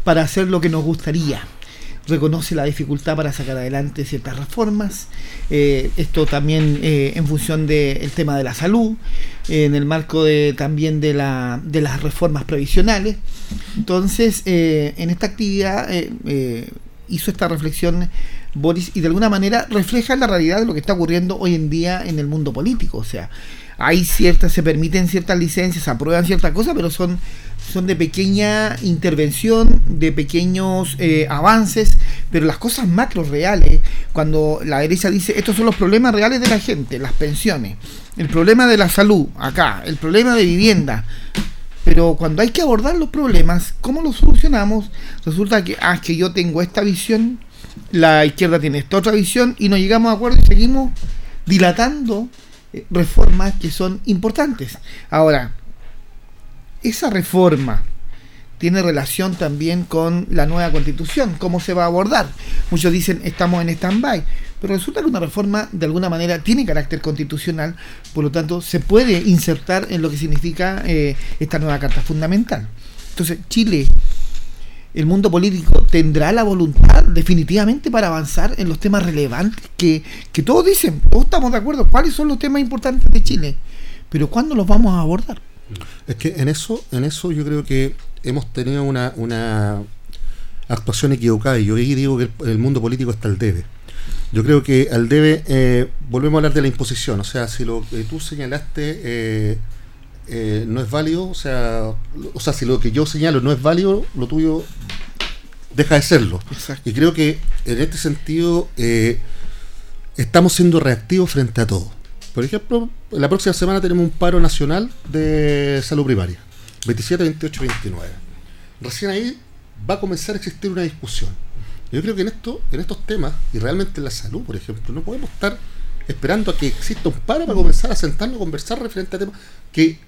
A: para hacer lo que nos gustaría reconoce la dificultad para sacar adelante ciertas reformas, eh, esto también eh, en función del tema de la salud, en el marco de, también de, la, de las reformas previsionales. Entonces, eh, en esta actividad hizo esta reflexión Boris y de alguna manera refleja la realidad de lo que está ocurriendo hoy en día en el mundo político. O sea, hay ciertas, se permiten ciertas licencias, aprueban ciertas cosas, pero son son de pequeña intervención, de pequeños eh, avances, pero las cosas macro reales, cuando la derecha dice estos son los problemas reales de la gente, las pensiones, el problema de la salud, acá, el problema de vivienda, pero cuando hay que abordar los problemas, ¿cómo los solucionamos? Resulta que, ah, que yo tengo esta visión, la izquierda tiene esta otra visión y no llegamos a acuerdo y seguimos dilatando reformas que son importantes. Ahora, esa reforma tiene relación también con la nueva constitución, cómo se va a abordar. Muchos dicen estamos en stand-by, pero resulta que una reforma de alguna manera tiene carácter constitucional, por lo tanto se puede insertar en lo que significa eh, esta nueva carta fundamental. Entonces, Chile, el mundo político, tendrá la voluntad definitivamente para avanzar en los temas relevantes que, que todos dicen, todos estamos de acuerdo, cuáles son los temas importantes de Chile, pero ¿cuándo los vamos a abordar?
C: Es que en eso, en eso yo creo que hemos tenido una, una actuación equivocada y yo ahí digo que el, mundo político está al debe. Yo creo que al debe, eh, volvemos a hablar de la imposición, o sea, si lo que tú señalaste eh, eh, no es válido, o sea, o sea, si lo que yo señalo no es válido, lo tuyo deja de serlo. Y creo que en este sentido estamos siendo reactivos frente a todo. Por ejemplo, la próxima semana tenemos un paro nacional de salud primaria, 27, 28, 29. Recién ahí va a comenzar a existir una discusión. Yo creo que en esto, en estos temas, y realmente en la salud, por ejemplo, no podemos estar esperando a que exista un paro para comenzar a sentarnos a conversar referente a temas que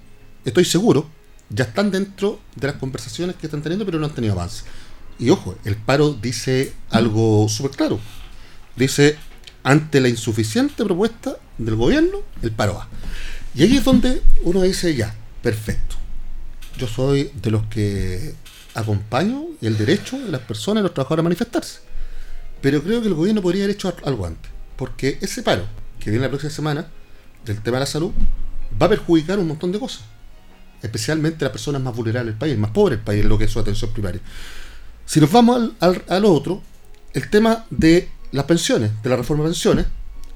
C: estoy seguro ya están dentro de las conversaciones que están teniendo, pero no han tenido avance. Y ojo, el paro dice algo súper claro. Dice, ante la insuficiente propuesta del gobierno, el paro va. Y ahí es donde uno dice, ya, perfecto. Yo soy de los que acompaño el derecho de las personas, de los trabajadores a manifestarse. Pero creo que el gobierno podría haber hecho algo antes. Porque ese paro que viene la próxima semana del tema de la salud va a perjudicar un montón de cosas. Especialmente las personas más vulnerables del país, más pobres del país, lo que es su atención primaria. Si nos vamos al, al otro, el tema de las pensiones, de la reforma de pensiones,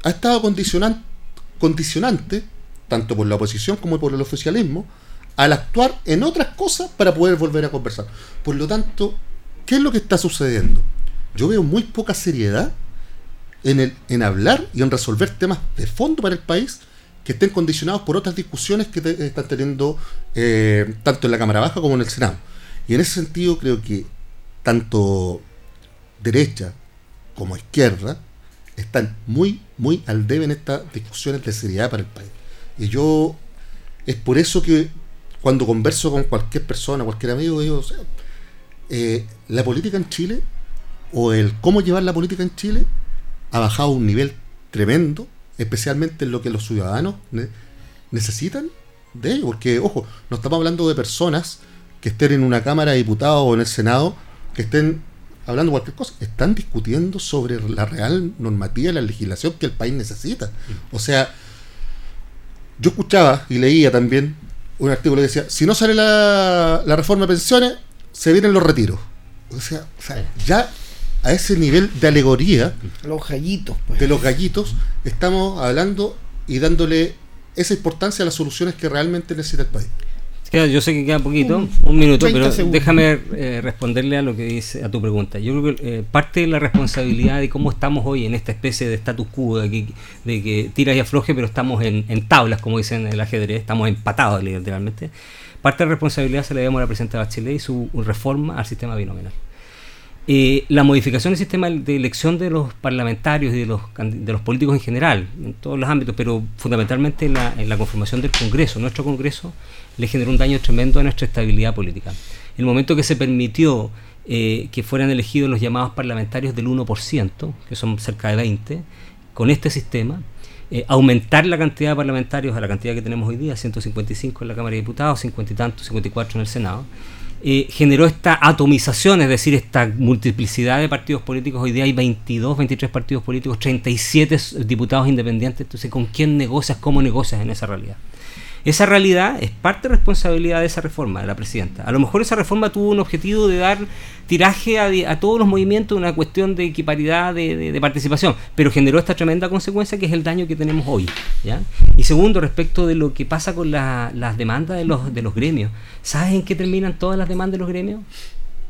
C: ha estado condicionante, tanto por la oposición como por el oficialismo, al actuar en otras cosas para poder volver a conversar. Por lo tanto, ¿qué es lo que está sucediendo? Yo veo muy poca seriedad en, el, en hablar y en resolver temas de fondo para el país que estén condicionados por otras discusiones que están teniendo eh, tanto en la Cámara Baja como en el Senado. Y en ese sentido creo que tanto derecha, como izquierda están muy, muy al debe en estas discusiones de seriedad para el país. Y yo, es por eso que cuando converso con cualquier persona, cualquier amigo, digo, eh, la política en Chile, o el cómo llevar la política en Chile, ha bajado un nivel tremendo, especialmente en lo que los ciudadanos necesitan de ello, porque, ojo, no estamos hablando de personas que estén en una Cámara de Diputados o en el Senado, que estén hablando cualquier cosa, están discutiendo sobre la real normativa la legislación que el país necesita. Mm. O sea, yo escuchaba y leía también un artículo que decía, si no sale la, reforma de pensiones, se vienen los retiros. O sea, ya a ese nivel de alegoría,
A: los gallitos,
C: pues. de los gallitos, estamos hablando y dándole esa importancia a las soluciones que realmente necesita el país
B: yo sé que queda poquito, un, minuto, pero déjame eh, responderle a lo que dice a tu pregunta. Yo creo que eh, parte de la responsabilidad de cómo estamos hoy en esta especie de status quo, de que, de que tiras y afloje, pero estamos en, tablas, como dicen en el ajedrez, estamos empatados literalmente. Parte de la responsabilidad se le debemos a la presidenta Bachelet y su reforma al sistema binominal. Eh, la modificación del sistema de elección de los parlamentarios y de los, de los políticos en general, en todos los ámbitos, pero fundamentalmente en la, conformación del Congreso. Nuestro Congreso le generó un daño tremendo a nuestra estabilidad política. El momento que se permitió eh, que fueran elegidos los llamados parlamentarios del 1%, que son cerca de 20, con este sistema, eh, aumentar la cantidad de parlamentarios a la cantidad que tenemos hoy día, 155 en la Cámara de Diputados, 50 y tantos, 54 en el Senado, eh, generó esta atomización, es decir, esta multiplicidad de partidos políticos. Hoy día hay 22, 23 partidos políticos, 37 diputados independientes. Entonces, ¿con quién negocias? ¿Cómo negocias en esa realidad? Esa realidad es parte de responsabilidad de esa reforma de la presidenta. A lo mejor esa reforma tuvo un objetivo de dar tiraje a, todos los movimientos, una cuestión de equiparidad de, participación, pero generó esta tremenda consecuencia que es el daño que tenemos hoy. ¿ya? Y segundo, respecto de lo que pasa con las demandas de los, de los gremios. ¿Sabes en qué terminan todas las demandas de los gremios?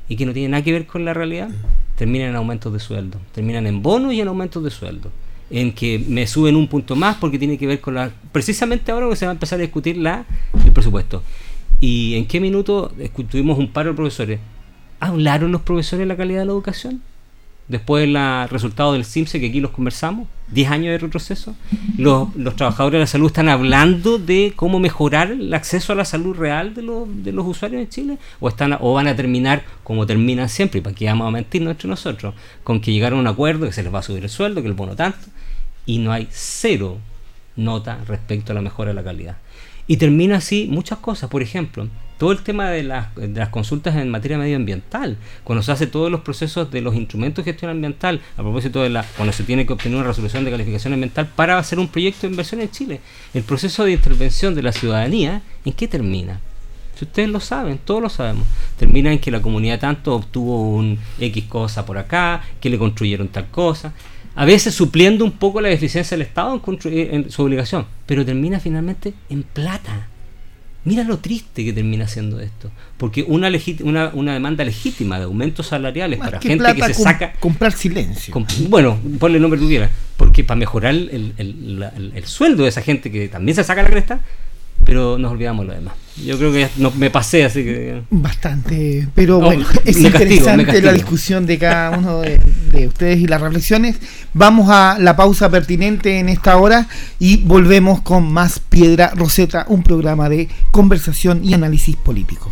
B: Y que no tienen nada que ver con la realidad. Terminan en aumentos de sueldo. Terminan en bonos y en aumentos de sueldo en que me suben un punto más porque tiene que ver con la... Precisamente ahora que se va a empezar a discutir la, el presupuesto. ¿Y en qué minuto tuvimos un paro de profesores? ¿Hablaron los profesores de la calidad de la educación? Después del resultado del CIMSE, que aquí los conversamos, 10 años de retroceso, los, los, trabajadores de la salud están hablando de cómo mejorar el acceso a la salud real de los, de los usuarios en Chile, o, están, o van a terminar como terminan siempre, y para que vamos a mentirnos entre nosotros, con que llegaron a un acuerdo que se les va a subir el sueldo, que el bono tanto, y no hay cero nota respecto a la mejora de la calidad. Y termina así muchas cosas, por ejemplo, todo el tema de las, consultas en materia medioambiental, cuando se hace todos los procesos de los instrumentos de gestión ambiental, a propósito de la, cuando se tiene que obtener una resolución de calificación ambiental para hacer un proyecto de inversión en Chile, el proceso de intervención de la ciudadanía, ¿en qué termina? Si ustedes lo saben, todos lo sabemos. Termina en que la comunidad tanto obtuvo un X cosa por acá, que le construyeron tal cosa a veces supliendo un poco la deficiencia del Estado en, su obligación, pero termina finalmente en plata. Mira lo triste que termina siendo esto. Porque una, una, una demanda legítima de aumentos salariales para gente que se saca.
A: Comprar silencio.
B: bueno, ponle el nombre que quieras. Porque para mejorar el, el, sueldo de esa gente que también se saca la cresta, pero nos olvidamos lo demás. Yo creo que ya no, me pasé, así que...
A: Bastante, pero bueno, es interesante la discusión de cada uno de, ustedes y las reflexiones. Vamos a la pausa pertinente en esta hora y volvemos con más Piedra Roseta, un programa de conversación y análisis político.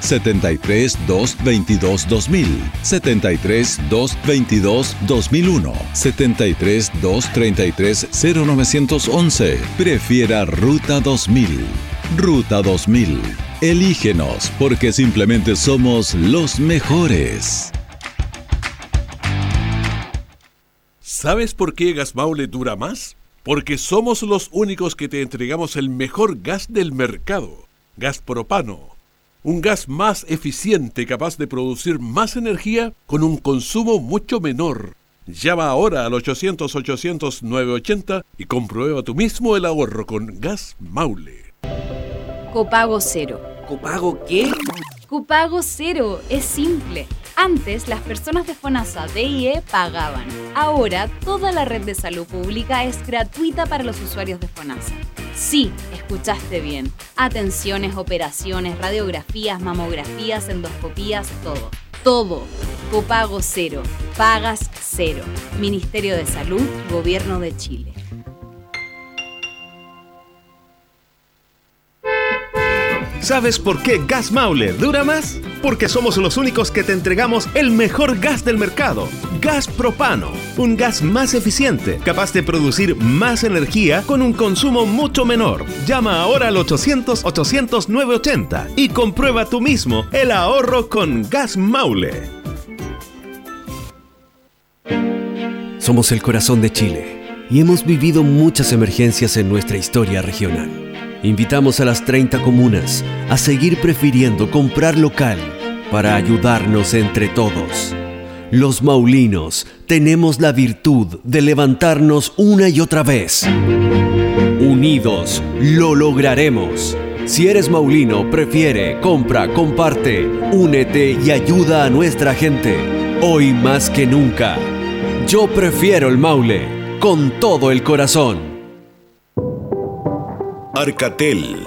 D: 73 222 2000, 73 222 2001, 73 233 0911. Prefiera Ruta 2000. Ruta 2000. Elígenos porque simplemente somos los mejores.
E: ¿Sabes por qué Gas Maule dura más? Porque somos los únicos que te entregamos el mejor gas del mercado, gas propano un gas más eficiente capaz de producir más energía con un consumo mucho menor. Llama ahora al 800-800-980 y comprueba tú mismo el ahorro con Gas Maule.
F: Copago cero.
G: ¿Copago qué?
F: Copago cero. Es simple. Antes, las personas de FONASA DIE pagaban. Ahora, toda la red de salud pública es gratuita para los usuarios de FONASA. Sí, escuchaste bien. Atenciones, operaciones, radiografías, mamografías, endoscopías, todo. Todo. Copago cero. Pagas cero. Ministerio de Salud, Gobierno de Chile.
H: ¿Sabes por qué Gas Maule dura más? Porque somos los únicos que te entregamos el mejor gas del mercado. Gas propano, un gas más eficiente, capaz de producir más energía con un consumo mucho menor. Llama ahora al 800-800-980 y comprueba tú mismo el ahorro con Gas Maule.
I: Somos el corazón de Chile y hemos vivido muchas emergencias en nuestra historia regional. Invitamos a las 30 comunas a seguir prefiriendo comprar local para ayudarnos entre todos. Los maulinos tenemos la virtud de levantarnos una y otra vez. Unidos lo lograremos. Si eres maulino, prefiere, compra, comparte, únete y ayuda a nuestra gente. Hoy más que nunca. Yo prefiero el Maule, con todo el corazón.
G: Arcatel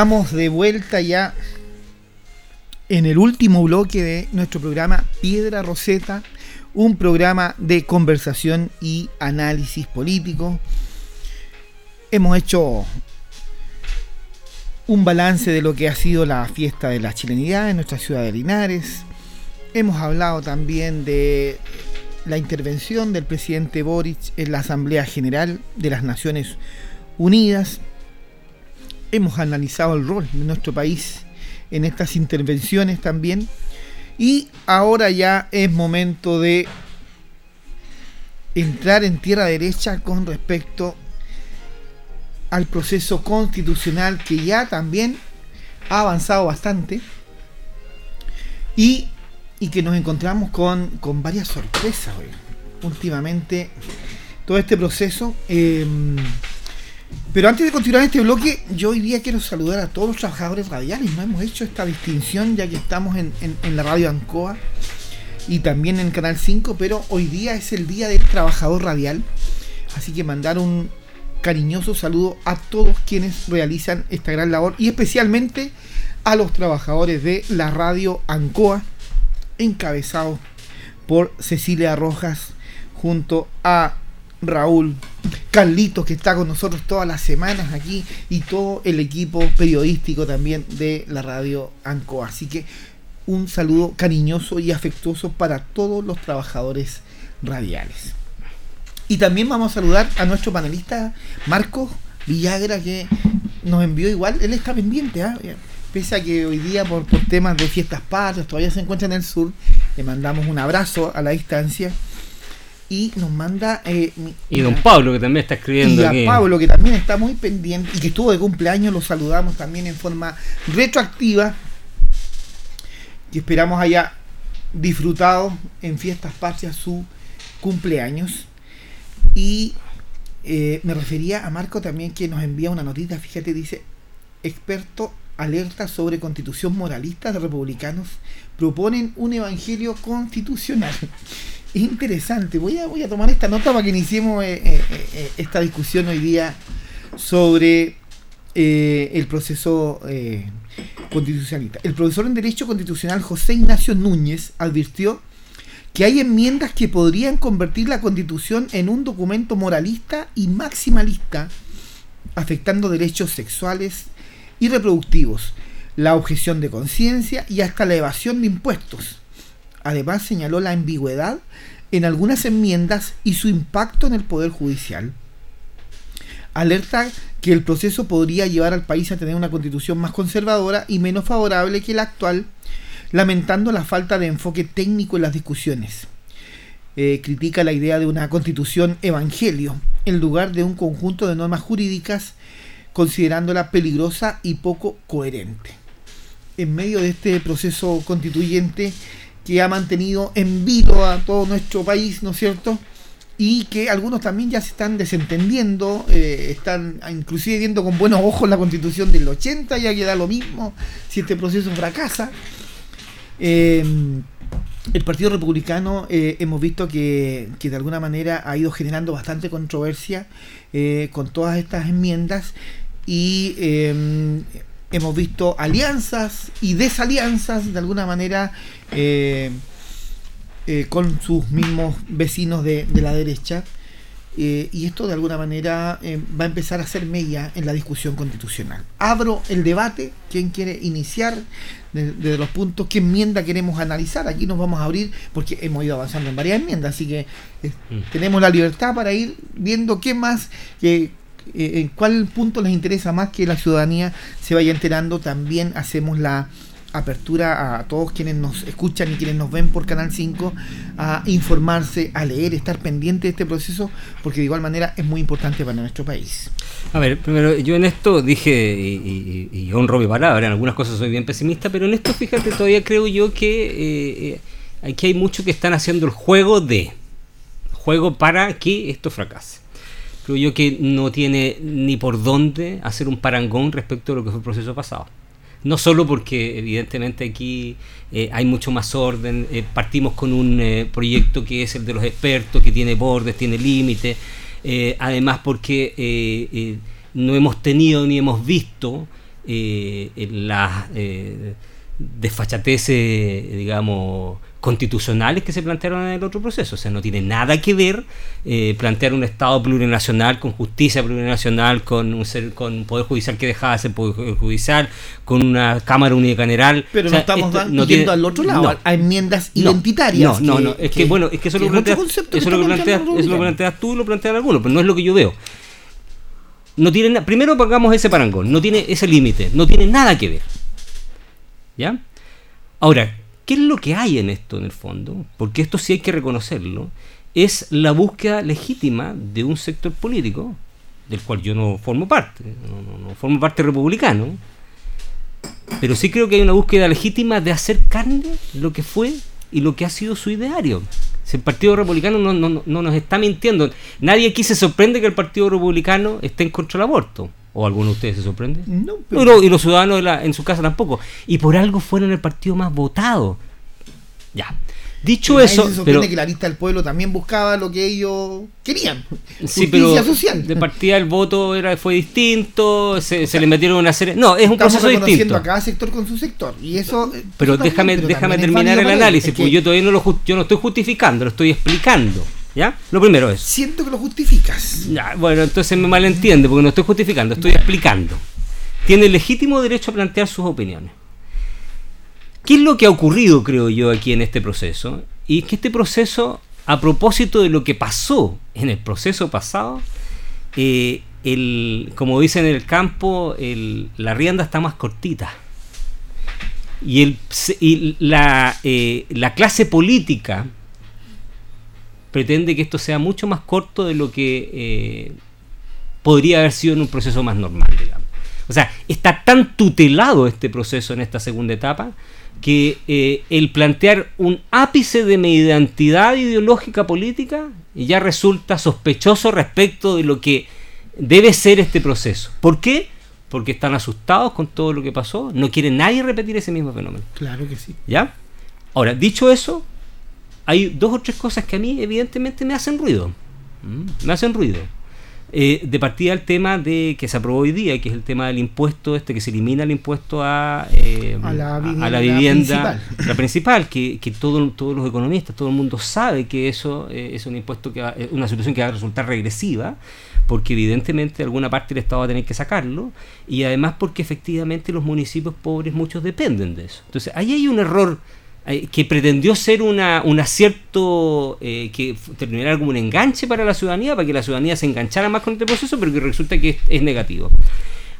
A: Estamos de vuelta ya en el último bloque de nuestro programa Piedra Roseta, un programa de conversación y análisis político. Hemos hecho un balance de lo que ha sido la fiesta de la chilenidad en nuestra ciudad de Linares. Hemos hablado también de la intervención del presidente Boric en la Asamblea General de las Naciones Unidas hemos analizado el rol de nuestro país en estas intervenciones también. Y ahora ya es momento de entrar en tierra derecha con respecto al proceso constitucional que ya también ha avanzado bastante y, que nos encontramos con, varias sorpresas últimamente. Todo este proceso... Em, pero antes de continuar este bloque, yo hoy día quiero saludar a todos los trabajadores radiales. No hemos hecho esta distinción ya que estamos en, la radio Ancoa y también en Canal 5, pero hoy día es el día del trabajador radial. Así que mandar un cariñoso saludo a todos quienes realizan esta gran labor y especialmente a los trabajadores de la radio Ancoa, encabezados por Cecilia Rojas junto a Raúl, Carlitos, que está con nosotros todas las semanas aquí, y todo el equipo periodístico también de la radio ANCO. Así que un saludo cariñoso y afectuoso para todos los trabajadores radiales. Y también vamos a saludar a nuestro panelista Marcos Villagra, que nos envió igual, él está pendiente, ¿ah? pese a que hoy día por, por temas de fiestas patrias todavía se encuentra en el sur, le mandamos un abrazo a la distancia y nos manda. Eh,
B: y don Pablo, que también está escribiendo.
A: Y a Pablo, que también está muy pendiente y que estuvo de cumpleaños, lo saludamos también en forma retroactiva. Y esperamos haya disfrutado en fiestas patrias su cumpleaños. Y eh, me refería a Marco también, que nos envía una notita, fíjate, dice: experto alerta sobre constitución moralista de republicanos proponen un evangelio constitucional interesante. Voy a, voy a tomar esta nota para que iniciemos eh, eh, eh, esta discusión hoy día sobre el proceso constitucionalista. El profesor en Derecho Constitucional José Ignacio Núñez advirtió que hay enmiendas que podrían convertir la constitución en un documento moralista y maximalista, afectando derechos sexuales y reproductivos, la objeción de conciencia y hasta la evasión de impuestos. Además señaló la ambigüedad en algunas enmiendas y su impacto en el Poder Judicial. Alerta que el proceso podría llevar al país a tener una constitución más conservadora y menos favorable que la actual, lamentando la falta de enfoque técnico en las discusiones. Eh, critica la idea de una constitución evangelio en lugar de un conjunto de normas jurídicas, considerándola peligrosa y poco coherente. En medio de este proceso constituyente que ha mantenido en vilo a todo nuestro país, ¿no es cierto? y que algunos también ya se están desentendiendo, eh, están inclusive viendo con buenos ojos la constitución del 80, ya queda lo mismo si este proceso fracasa. Eh, el Partido Republicano eh, hemos visto que, de alguna manera ha ido generando bastante controversia con todas estas enmiendas y hemos visto alianzas y desalianzas de alguna manera eh, con sus mismos vecinos de, la derecha. Eh, y esto de alguna manera eh, va a empezar a ser media en la discusión constitucional. Abro el debate, ¿quién quiere iniciar desde los puntos? ¿Qué enmienda queremos analizar? Aquí nos vamos a abrir porque hemos ido avanzando en varias enmiendas, así que mm. tenemos la libertad para ir viendo qué más, en cuál punto les interesa más que la ciudadanía se vaya enterando. También hacemos la apertura a todos quienes nos escuchan y quienes nos ven por Canal 5 a informarse, a leer, estar pendiente de este proceso, porque de igual manera es muy importante para nuestro país.
B: A ver, primero, yo en esto dije, y, y, honro mi palabra, en algunas cosas soy bien pesimista, pero en esto, fíjate, todavía creo yo que eh, eh, aquí hay muchos que están haciendo el juego de, juego para que esto fracase. Creo yo que no tiene ni por dónde hacer un parangón respecto a lo que fue el proceso pasado no solo porque evidentemente aquí eh, hay mucho más orden, eh, partimos con un eh, proyecto que es el de los expertos, que tiene bordes, tiene límites, además porque no hemos tenido ni hemos visto las desfachateces, digamos, constitucionales que se plantearon en el otro proceso. O sea, no tiene nada que ver eh, plantear un Estado plurinacional con justicia plurinacional, con un, ser, con poder judicial que dejaba de ser poder judicial, con una Cámara unicameral.
A: Pero no estamos yendo al otro lado, a enmiendas identitarias.
B: No, no, no, es que, bueno, es que eso, lo, planteas, eso, lo, planteas, eso lo planteas tú y lo plantean algunos, pero no es lo que yo veo. No tiene primero pongamos ese parangón, no tiene ese límite, no tiene nada que ver. ¿Ya? Ahora, ¿Qué es lo que hay en esto en el fondo? Porque esto sí hay que reconocerlo. Es la búsqueda legítima de un sector político, del cual yo no formo parte, no, formo parte republicano, pero sí creo que hay una búsqueda legítima de hacer carne lo que fue y lo que ha sido su ideario. Si el Partido Republicano no, no, no, nos está mintiendo, nadie aquí se sorprende que el Partido Republicano esté en contra del aborto. ¿O alguno de ustedes se sorprende? No, y los ciudadanos en su casa tampoco. Y por algo fueron el partido más votado. Ya. Dicho eso.
A: Se sorprende que la lista del pueblo también buscaba lo que ellos querían.
B: Sí, pero social. de partida el voto era fue distinto, se, le metieron una serie. No, es un proceso distinto.
A: a cada sector con su sector. y eso
B: Pero déjame, déjame terminar el análisis, porque yo todavía no lo, yo no estoy justificando, lo estoy explicando. ¿Ya? Lo primero es.
A: Siento que lo justificas.
B: Ya, bueno, entonces me malentiende porque no estoy justificando, estoy explicando. Tiene legítimo derecho a plantear sus opiniones. ¿Qué es lo que ha ocurrido, creo yo, aquí en este proceso? Y es que este proceso, a propósito de lo que pasó en el proceso pasado, eh, el, como dicen en el campo, el, la rienda está más cortita. Y, el, y la, eh, la clase política pretende que esto sea mucho más corto de lo que eh, podría haber sido en un proceso más normal, digamos. O sea, está tan tutelado este proceso en esta segunda etapa que eh, el plantear un ápice de mi identidad ideológica política ya resulta sospechoso respecto de lo que debe ser este proceso. ¿Por qué? Porque están asustados con todo lo que pasó, no quiere nadie repetir ese mismo fenómeno.
A: Claro que sí.
B: ¿Ya? Ahora, dicho eso, hay dos o tres cosas que a mí evidentemente me hacen ruido. Mm, me hacen ruido. Eh, de partida el tema de que se aprobó hoy día, que es el tema del impuesto, este que se elimina el impuesto a, eh, a, la, vivienda, principal. la principal, que, que todos los economistas, todo el mundo sabe que eso eh, es un impuesto que va, una situación que va a resultar regresiva, porque evidentemente alguna parte del Estado va a tener que sacarlo, y además porque efectivamente los municipios pobres muchos dependen de eso. Entonces ahí hay un error que pretendió ser una, un acierto eh, que terminara como un enganche para la ciudadanía, para que la ciudadanía se enganchara más con este proceso, pero que resulta que es, negativo.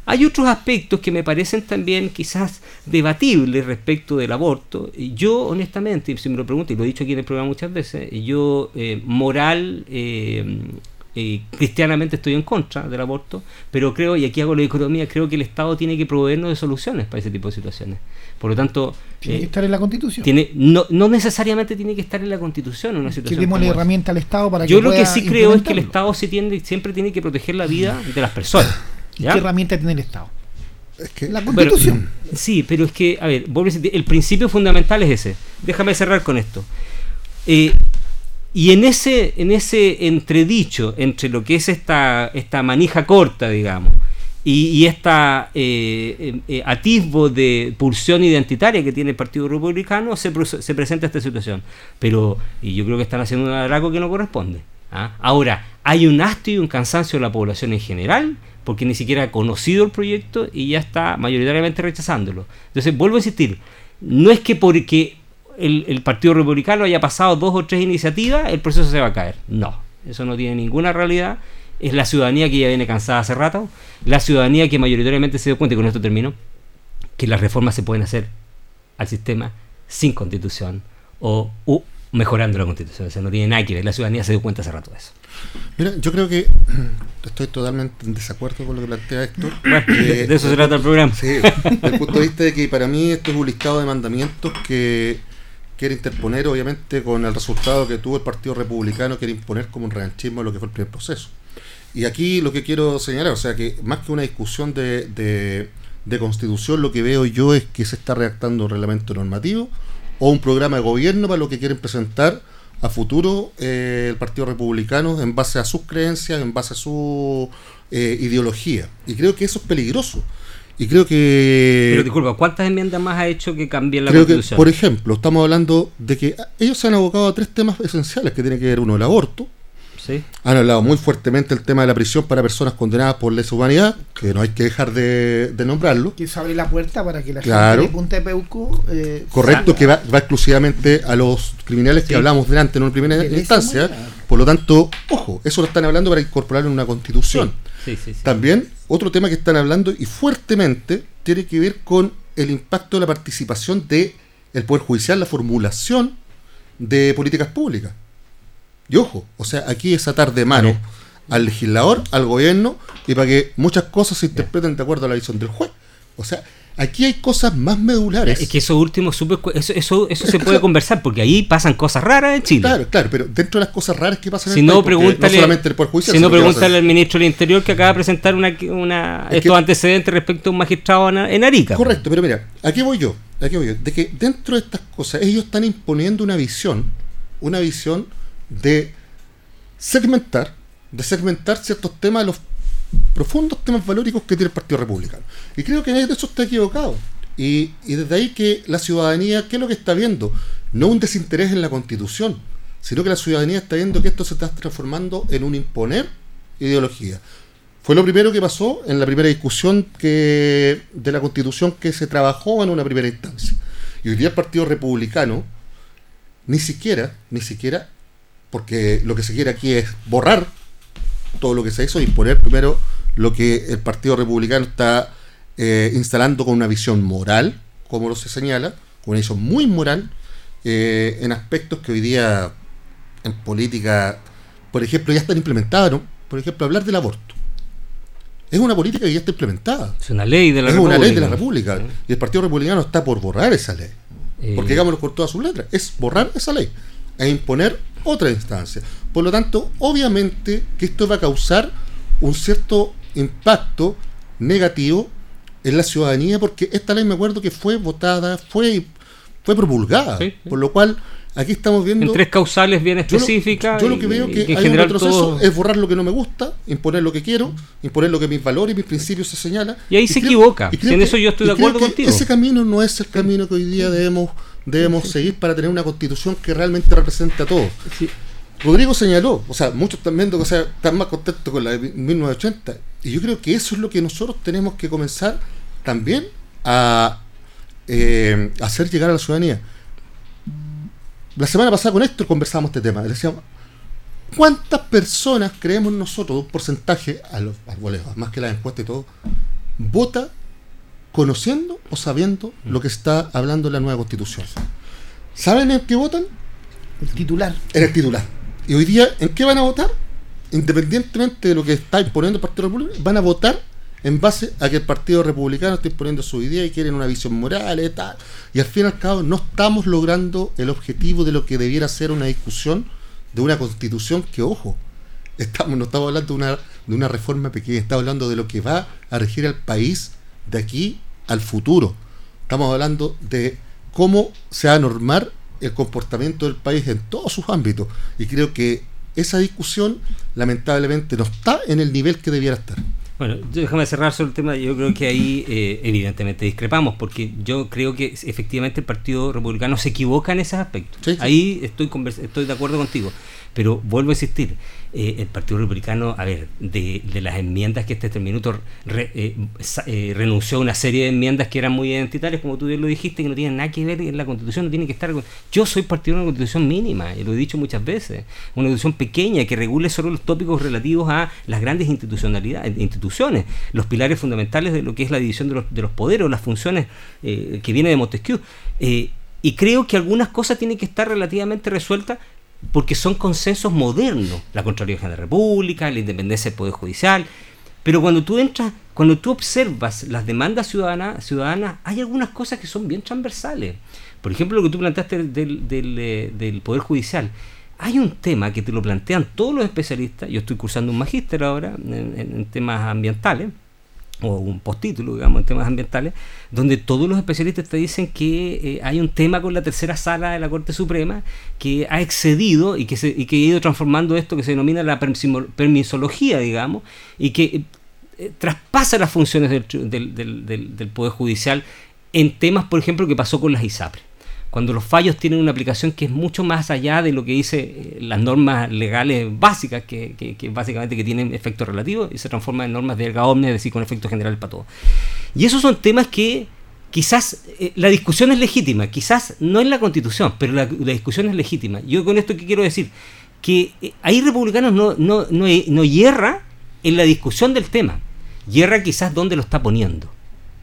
B: Hay otros aspectos que me parecen también quizás debatibles respecto del aborto. Yo, honestamente, si me lo pregunto, y lo he dicho aquí en el programa muchas veces, yo eh, moral, eh, cristianamente estoy en contra del aborto, pero creo, y aquí hago la economía, creo que el Estado tiene que proveernos de soluciones para ese tipo de situaciones. Por lo tanto...
A: Tiene que eh, estar en la Constitución.
B: Tiene, no, no necesariamente tiene que estar en la Constitución una situación
A: la herramienta al Estado para
B: que Yo lo que sí creo es que el Estado se tiende, siempre tiene que proteger la vida de las personas.
A: ¿Qué herramienta tiene el Estado? la Constitución.
B: sí, pero es que, a ver, el principio fundamental es ese. Déjame cerrar con esto. Eh, y en ese, en ese entredicho entre lo que es esta, esta manija corta, digamos, y, y este atisbo de pulsión identitaria que tiene el Partido Republicano, se, se, presenta esta situación. Pero, y yo creo que están haciendo un adraco que no corresponde. ¿ah? Ahora, hay un hastío y un cansancio de la población en general, porque ni siquiera ha conocido el proyecto y ya está mayoritariamente rechazándolo. Entonces, vuelvo a insistir, no es que porque el, el Partido Republicano haya pasado dos o tres iniciativas, el proceso se va a caer. No, eso no tiene ninguna realidad es la ciudadanía que ya viene cansada hace rato, la ciudadanía que mayoritariamente se dio cuenta, y con esto termino, que las reformas se pueden hacer al sistema sin constitución o mejorando la constitución. O sea, no tiene nada que ver, la ciudadanía se dio cuenta hace rato de eso.
C: Mira, yo creo que *clears throat* estoy totalmente en desacuerdo con lo que plantea Héctor. *clears throat*
B: de eso se trata el programa.
C: Sí, desde el punto de vista de que para mí esto es un listado de mandamientos que quiere interponer, obviamente, con el resultado que tuvo el Partido Republicano, quiere imponer como un revanchismo lo que fue el primer proceso. Y aquí lo que quiero señalar, o sea, que más que una discusión de, de, constitución, lo que veo yo es que se está redactando un reglamento normativo o un programa de gobierno para lo que quieren presentar a futuro eh, el Partido Republicano en base a sus creencias, en base a su eh, ideología. Y creo que eso es peligroso. Y creo que...
B: Pero disculpa, ¿cuántas enmiendas más ha hecho que cambien la
C: creo Constitución? por ejemplo, estamos hablando de que ellos se han abocado a tres temas esenciales, que tiene que ver uno el aborto, han hablado muy fuertemente el tema de la prisión para personas condenadas por lesa humanidad, que no hay que dejar de, nombrarlo.
A: Que se abre la puerta para que la
C: gente de Punta de Peuco. Eh, Correcto, que va, exclusivamente a los criminales que hablamos delante en una primera instancia. Por lo tanto, ojo, eso lo están hablando para incorporarlo en una constitución. También, otro tema que están hablando y fuertemente tiene que ver con el impacto de la participación del el Poder Judicial, la formulación de políticas públicas. Y ojo, o sea, aquí es atar de mano al legislador, al gobierno, y para que muchas cosas se interpreten de acuerdo a la visión del juez. O sea, aquí hay cosas más medulares.
B: Es que eso último, eso, eso, eso se puede conversar, porque ahí pasan cosas raras en Chile.
C: Claro, claro, pero dentro de las cosas raras que pasan
B: si
C: en
B: no, país, no solamente el Poder Judicial. Si no, pregúntale al ministro del Interior que acaba de presentar una, una estos antecedentes respecto a un magistrado en Arica.
C: Correcto, pero mira, aquí voy yo, aquí voy yo, de que dentro de estas cosas ellos están imponiendo una visión, una visión de segmentar, de segmentar ciertos temas, los profundos temas valóricos que tiene el Partido Republicano. Y creo que de eso está equivocado. Y, y, desde ahí que la ciudadanía, ¿qué es lo que está viendo? No un desinterés en la constitución, sino que la ciudadanía está viendo que esto se está transformando en un imponer ideología. Fue lo primero que pasó en la primera discusión que, de la constitución que se trabajó en una primera instancia. Y hoy día el Partido Republicano ni siquiera, ni siquiera porque lo que se quiere aquí es borrar todo lo que se hizo y poner primero lo que el Partido Republicano está eh, instalando con una visión moral, como lo se señala, con una visión muy moral, eh, en aspectos que hoy día en política, por ejemplo, ya están implementados, por ejemplo, hablar del aborto. Es una política que ya está implementada.
B: Es una ley de la
C: es República. Es una ley de la República. Y el Partido Republicano está por borrar esa ley. Eh. Porque digámoslo por todas sus letras, es borrar esa ley e imponer otra instancia. Por lo tanto, obviamente que esto va a causar un cierto impacto negativo en la ciudadanía, porque esta ley me acuerdo que fue votada, fue, fue promulgada, por lo cual aquí estamos viendo...
B: En tres causales bien específicas.
C: Yo lo, que veo que hay un retroceso es borrar lo que no me gusta, imponer lo que quiero, imponer lo que mis valores y mis principios se señalan.
B: Y ahí se equivoca, y en eso yo estoy de acuerdo contigo.
C: Ese camino no es el camino que hoy día debemos debemos seguir para tener una constitución que realmente represente a todos. Rodrigo señaló, o sea, muchos están viendo que sea, están más contentos con la de 1980, y yo creo que eso es lo que nosotros tenemos que comenzar también a eh, hacer llegar a la ciudadanía. la semana pasada con Héctor conversábamos este tema. Le decíamos, ¿cuántas personas creemos nosotros, un porcentaje, a los árboles, más que la encuesta y todo, vota conociendo o sabiendo lo que está hablando la nueva constitución? ¿Saben en qué votan?
A: El titular.
C: En el titular. Y hoy día, ¿en qué van a votar? Independientemente de lo que está imponiendo el Partido Republicano, van a votar en base a que el Partido Republicano está imponiendo su idea y quieren una visión moral y tal. Y al fin y al cabo no estamos logrando el objetivo de lo que debiera ser una discusión de una constitución que, ojo, estamos, no estamos hablando de una, de una reforma pequeña, estamos hablando de lo que va a regir al país de aquí al futuro. Estamos hablando de cómo se va a normar el comportamiento del país en todos sus ámbitos. Y creo que esa discusión lamentablemente no está en el nivel que debiera estar.
B: Bueno, déjame cerrar sobre el tema. Yo creo que ahí eh, evidentemente discrepamos, porque yo creo que efectivamente el Partido Republicano se equivoca en ese aspecto. Ahí estoy, estoy de acuerdo contigo. Pero vuelvo a insistir, eh, el Partido Republicano, a ver, de, las enmiendas que este, este minuto eh, eh, renunció a una serie de enmiendas que eran muy identitarias, como tú bien lo dijiste, que no tienen nada que ver en la Constitución, no tiene que estar... Yo soy partido de una Constitución mínima, y lo he dicho muchas veces, una Constitución pequeña que regule solo los tópicos relativos a las grandes institucionalidades, instituciones, los pilares fundamentales de lo que es la división de los, de los poderes, las funciones que viene de Montesquieu. y creo que algunas cosas tienen que estar relativamente resueltas porque son consensos modernos, la Contraloría de la República, la independencia del Poder Judicial, pero cuando tú entras, cuando tú observas las demandas ciudadanas, hay algunas cosas que son bien transversales. Por ejemplo, lo que tú planteaste del, del, eh, del Poder Judicial. Hay un tema que te lo plantean todos los especialistas, yo estoy cursando un magíster ahora en temas ambientales, o un postítulo, digamos, en temas ambientales, donde todos los especialistas te dicen que eh, hay un tema con la tercera sala de la Corte Suprema que ha excedido y que, se, y que ha ido transformando esto que se denomina la permisología, digamos, y que eh, traspasa las funciones del, del, del, del Poder Judicial en temas, por ejemplo, que pasó con las ISAPRES cuando los fallos tienen una aplicación que es mucho más allá de lo que dice eh, las normas legales básicas, que, básicamente que tienen efecto relativo y se transforman en normas de erga omnes, es decir, con efecto general para todos. Y esos son temas que quizás eh, la discusión es legítima, quizás no en la constitución, pero la, discusión es legítima. Yo con esto que quiero decir, que eh, ahí republicanos no, no, no, no hierra en la discusión del tema, hierra quizás donde lo está poniendo.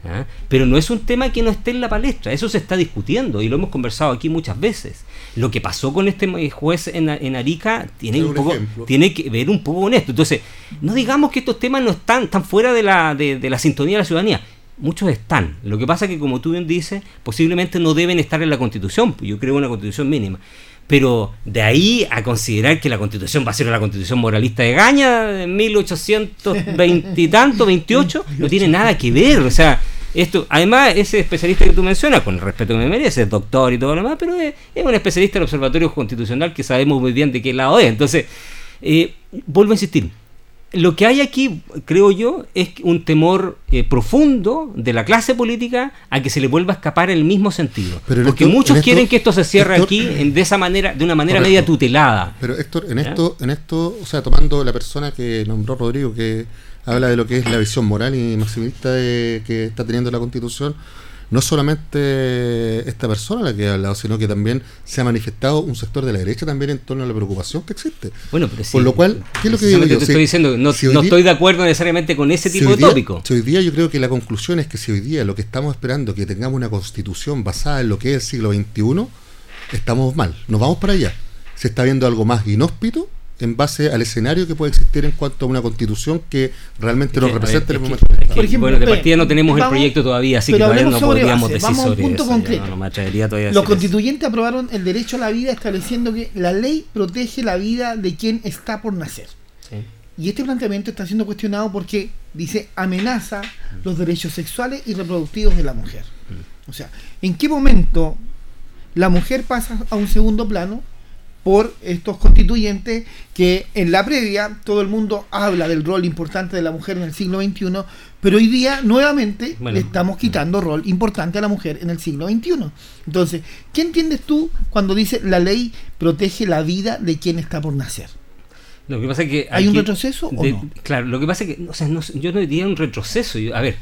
B: ¿Ah? Pero no es un tema que no esté en la palestra, eso se está discutiendo y lo hemos conversado aquí muchas veces. Lo que pasó con este juez en, en Arica tiene, un poco, tiene que ver un poco con esto. Entonces, no digamos que estos temas no están tan fuera de la, de, de la sintonía de la ciudadanía muchos están. Lo que pasa es que, como tú bien dices, posiblemente no deben estar en la Constitución. Yo creo una Constitución mínima. Pero de ahí a considerar que la Constitución va a ser una Constitución moralista de Gaña de 1820 y tanto, 28, no tiene nada que ver. O sea, esto, además, ese especialista que tú mencionas, con el respeto que me merece, es doctor y todo lo demás, pero es, un especialista del Observatorio Constitucional que sabemos muy bien de qué lado es. Entonces, eh, vuelvo a insistir, lo que hay aquí, creo yo, es un temor eh, profundo de la clase política a que se le vuelva a escapar el mismo sentido. Porque muchos quieren que esto se cierre aquí en, de esa manera, de una manera media tutelada.
C: Pero Héctor, en esto, en esto, o sea, tomando la persona que nombró Rodrigo, que habla de lo que es la visión moral y maximista que está teniendo la Constitución, no solamente esta persona la que ha hablado, sino que también se ha manifestado un sector de la derecha también en torno a la preocupación que existe.
B: Bueno, pero
C: Por lo cual, ¿qué es lo que digo
B: yo? Te estoy diciendo, no, estoy de acuerdo necesariamente con ese tipo de tópico.
C: Si hoy día yo creo que la conclusión es que si hoy día lo que estamos esperando que tengamos una constitución basada en lo que es el siglo XXI, estamos mal, nos vamos para allá. Se está viendo algo más inhóspito en base al escenario que puede existir en cuanto a una constitución que realmente nos represente el momento.
B: por ejemplo, bueno, de partida no tenemos el proyecto todavía, así que todavía no podríamos decir
A: vamos sobre punto concreto. Los constituyentes aprobaron el derecho a la vida estableciendo que la ley protege la vida de quien está por nacer. Y este planteamiento está siendo cuestionado porque dice amenaza los derechos sexuales y reproductivos de la mujer. Mm. O sea, ¿en qué momento la mujer pasa a un segundo plano por estos constituyentes que en la previa todo el mundo habla del rol importante de la mujer en el siglo XXI, pero hoy día nuevamente le estamos quitando rol importante a la mujer en el siglo XXI. Entonces, ¿qué entiendes tú cuando dice la ley protege la vida de quien está por nacer?
B: Lo que pasa es que
A: ¿Hay un retroceso o no?
B: Claro, lo que pasa es que o sea, yo no diría un retroceso. a ver,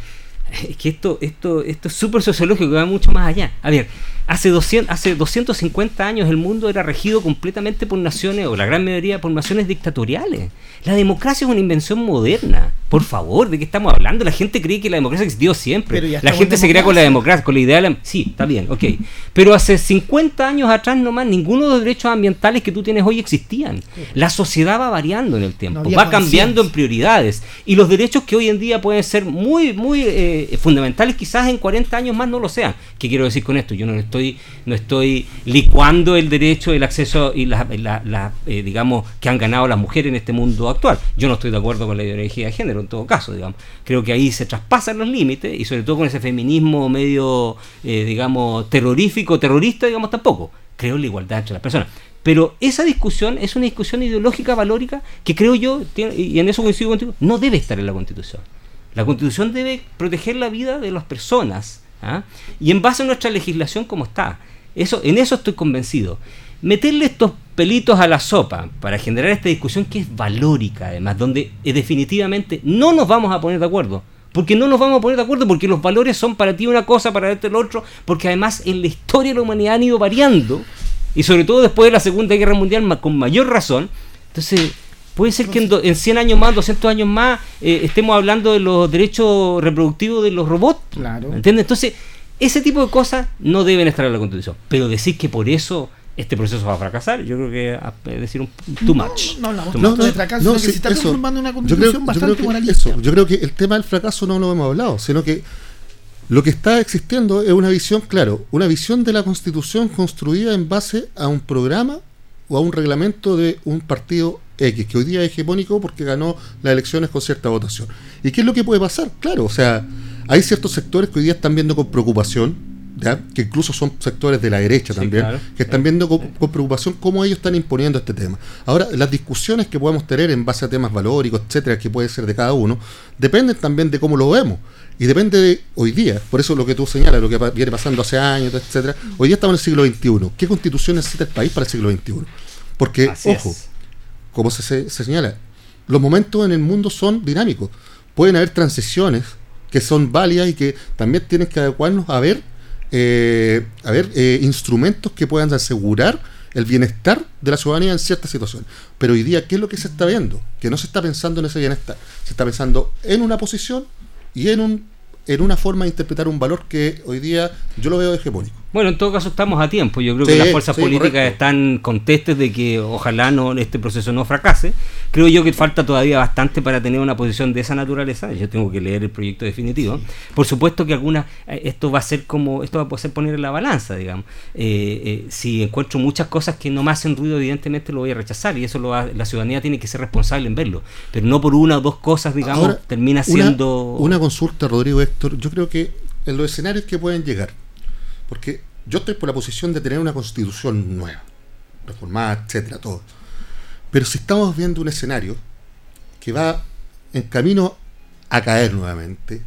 B: Es que esto, esto, esto es súper sociológico, va mucho más allá. A ver, hace, 200, hace 250 años el mundo era regido completamente por naciones, o la gran mayoría por naciones dictatoriales. La democracia es una invención moderna. Por favor, ¿de qué estamos hablando? La gente cree que la democracia existió siempre. La gente se crea con la democracia, con la idea de la... Sí, está bien, ok. Pero hace 50 años atrás nomás, ninguno de los derechos ambientales que tú tienes hoy existían. La sociedad va variando en el tiempo, va cambiando en prioridades. Y los derechos que hoy en día pueden ser muy, muy eh, fundamentales, quizás en 40 años más no lo sean. ¿Qué quiero decir con esto? Yo no estoy, no estoy licuando el derecho, el acceso y la, la, eh, digamos, que han ganado las mujeres en este mundo actual. Yo no estoy de acuerdo con la ideología de género en todo caso, digamos. Creo que ahí se traspasan los límites y sobre todo con ese feminismo medio, eh, digamos, terrorífico, terrorista, digamos, tampoco. Creo en la igualdad entre las personas. Pero esa discusión es una discusión ideológica, valórica, que creo yo, y en eso coincido contigo, no debe estar en la Constitución. La Constitución debe proteger la vida de las personas. ¿Ah? Y en base a nuestra legislación como está. Eso, en eso estoy convencido meterle estos pelitos a la sopa para generar esta discusión que es valórica además, donde eh, definitivamente no nos vamos a poner de acuerdo. Porque no nos vamos a poner de acuerdo, porque los valores son para ti una cosa, para este el otro, porque además en la historia de la humanidad han ido variando, y sobre todo después de la Segunda Guerra Mundial, con mayor razón. Entonces, puede ser que en, 100 años más, 200 años más, eh, estemos hablando de los derechos reproductivos de los robots. Claro. ¿Entiendes? Entonces, ese tipo de cosas no deben estar en la Constitución. Pero decir que por eso este proceso va a fracasar. Yo creo que es decir un too much.
A: No, no, no, no, de fracaso, que se está transformando en una constitución bastante
C: moralista. yo creo que el tema del fracaso no lo hemos hablado, sino que lo que está existiendo es una visión, claro, una visión de la constitución construida en base a un programa o a un reglamento de un partido X, que hoy día es hegemónico porque ganó las elecciones con cierta votación. ¿Y qué es lo que puede pasar? Claro, o sea, hay ciertos sectores que hoy día están viendo con preocupación que incluso son sectores de la derecha también, que están viendo con, preocupación cómo ellos están imponiendo este tema. Ahora, las discusiones que podemos tener en base a temas valóricos, etcétera, que puede ser de cada uno, dependen también de cómo lo vemos. Y depende de hoy día, por eso lo que tú señalas, lo que viene pasando hace años, etcétera. Hoy día estamos en el siglo XXI. ¿Qué constitución necesita el país para el siglo XXI? Porque, ojo, como se, se señala, los momentos en el mundo son dinámicos. Pueden haber transiciones que son válidas y que también tienen que adecuarnos a ver eh, a ver, eh, instrumentos que puedan asegurar el bienestar de la ciudadanía en ciertas situaciones. Pero hoy día, ¿qué es lo que se está viendo? Que no se está pensando en ese bienestar. Se está pensando en una posición y en, un, en una forma de interpretar un valor que hoy día yo lo veo hegemónico.
B: Bueno, en todo caso estamos a tiempo. Yo creo que las fuerzas políticas están contestes de que ojalá no este proceso no fracase. Creo yo que falta todavía bastante para tener una posición de esa naturaleza. Yo tengo que leer el proyecto definitivo. Por supuesto que alguna eh, esto va a ser como esto va a ser poner en la balanza, digamos. Eh, eh, si encuentro muchas cosas que no me hacen ruido, evidentemente lo voy a rechazar y eso lo la ciudadanía tiene que ser responsable en verlo. Pero no por una o dos cosas, digamos, termina siendo
C: una consulta, Rodrigo Héctor. Yo creo que en los escenarios que pueden llegar porque yo estoy por la posición de tener una constitución nueva, reformada, etcétera, todo. Pero si estamos viendo un escenario que va en camino a caer nuevamente,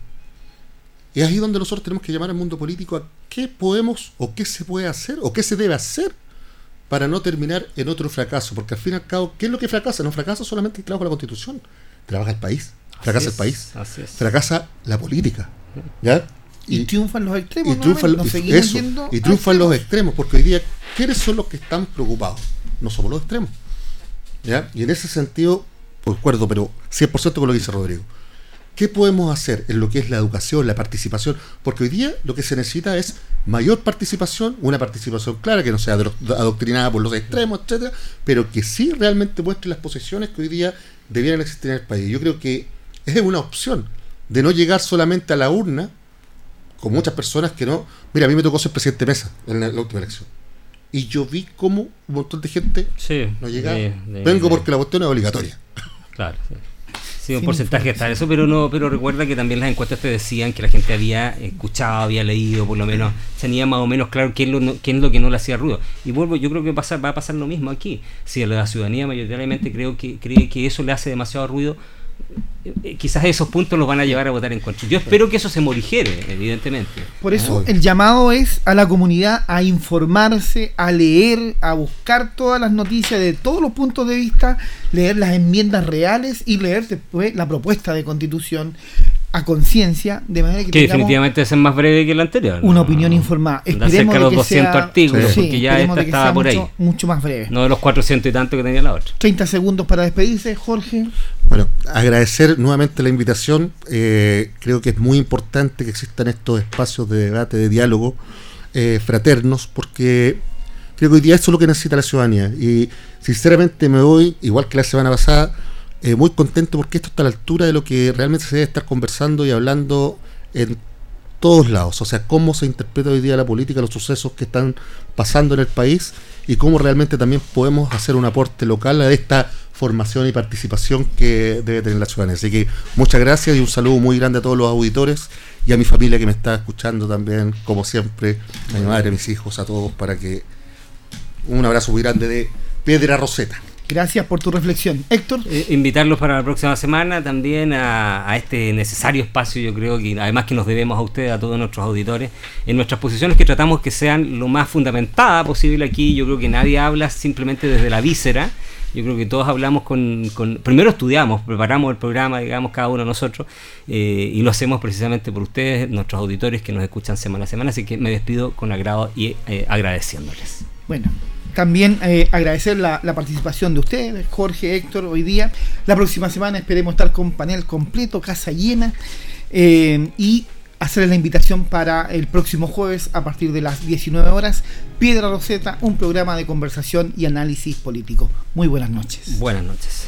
C: es ahí donde nosotros tenemos que llamar al mundo político a qué podemos o qué se puede hacer o qué se debe hacer para no terminar en otro fracaso. Porque al fin y al cabo, ¿qué es lo que fracasa? No fracasa solamente el trabajo de la constitución, trabaja el país, fracasa el país, fracasa la política. ¿ya?
A: Y, triunfan los extremos.
C: Y triunfan, y triunfan los extremos, porque hoy día, ¿quiénes son los que están preocupados? No somos los extremos. ¿ya? Y en ese sentido, pues acuerdo, pero 100% con lo que dice Rodrigo. ¿Qué podemos hacer en lo que es la educación, la participación? Porque hoy día lo que se necesita es mayor participación, una participación clara, que no sea adoctrinada por los extremos, etcétera, pero que sí realmente muestre las posiciones que hoy día debieran existir en el país. Yo creo que es una opción de no llegar solamente a la urna con muchas personas que no. Mira, a mí me tocó ser presidente de mesa en la, última elección. Y yo vi cómo un montón de gente no llegaba. Vengo porque la cuestión es obligatoria.
B: Claro, sí. Sí, un porcentaje está eso, pero no, pero recuerda que también las encuestas te decían que la gente había escuchado, había leído, por lo menos tenía más o menos claro quién, lo, quién es lo que no le hacía ruido. Y vuelvo, yo creo que va a pasar lo mismo aquí. Si la ciudadanía mayoritariamente creo que cree que eso le hace demasiado ruido, quizás esos puntos los van a llevar a votar en contra. Yo espero que eso se morigere, evidentemente.
A: Por eso el llamado es a la comunidad a informarse, a leer, a buscar todas las noticias de todos los puntos de vista, leer las enmiendas reales y leer después la propuesta de constitución a conciencia, de manera que,
B: que definitivamente es más breve que el anterior.
A: Una opinión informada.
B: Esperemos de los 200 artículos, porque ya esta estaba por
A: mucho,
B: ahí.
A: Mucho más breve.
B: No de los 400 y tanto que tenía la otra.
A: 30 segundos para despedirse, Jorge.
C: Bueno, agradecer nuevamente la invitación. Eh, creo que es muy importante que existan estos espacios de debate, de diálogo eh, fraternos, porque creo que hoy día eso es lo que necesita la ciudadanía. Y sinceramente me voy, igual que la semana pasada, eh, muy contento porque esto está a la altura de lo que realmente se debe estar conversando y hablando en todos lados. O sea, cómo se interpreta hoy día la política, los sucesos que están pasando en el país y cómo realmente también podemos hacer un aporte local a esta formación y participación que debe tener la ciudadanía. Así que muchas gracias y un saludo muy grande a todos los auditores y a mi familia que me está escuchando también, como siempre, a mi madre, a mis hijos, a todos, para que un abrazo muy grande de Piedra Roseta.
A: Gracias por tu reflexión. Héctor.
B: Eh, invitarlos para la próxima semana también a, este necesario espacio, yo creo que además que nos debemos a ustedes, a todos nuestros auditores, en nuestras posiciones que tratamos que sean lo más fundamentada posible aquí. Yo creo que nadie habla simplemente desde la víscera. Yo creo que todos hablamos con, primero estudiamos, preparamos el programa, digamos, cada uno de nosotros, eh, y lo hacemos precisamente por ustedes, nuestros auditores que nos escuchan semana a semana, así que me despido con agrado y eh, agradeciéndoles.
A: Bueno, también eh, agradecer la, participación de ustedes, Jorge, Héctor, hoy día. La próxima semana esperemos estar con panel completo, casa llena, eh, y hacerles la invitación para el próximo jueves a partir de las 19 horas, Piedra Roseta, un programa de conversación y análisis político. Muy buenas noches.
B: Buenas noches.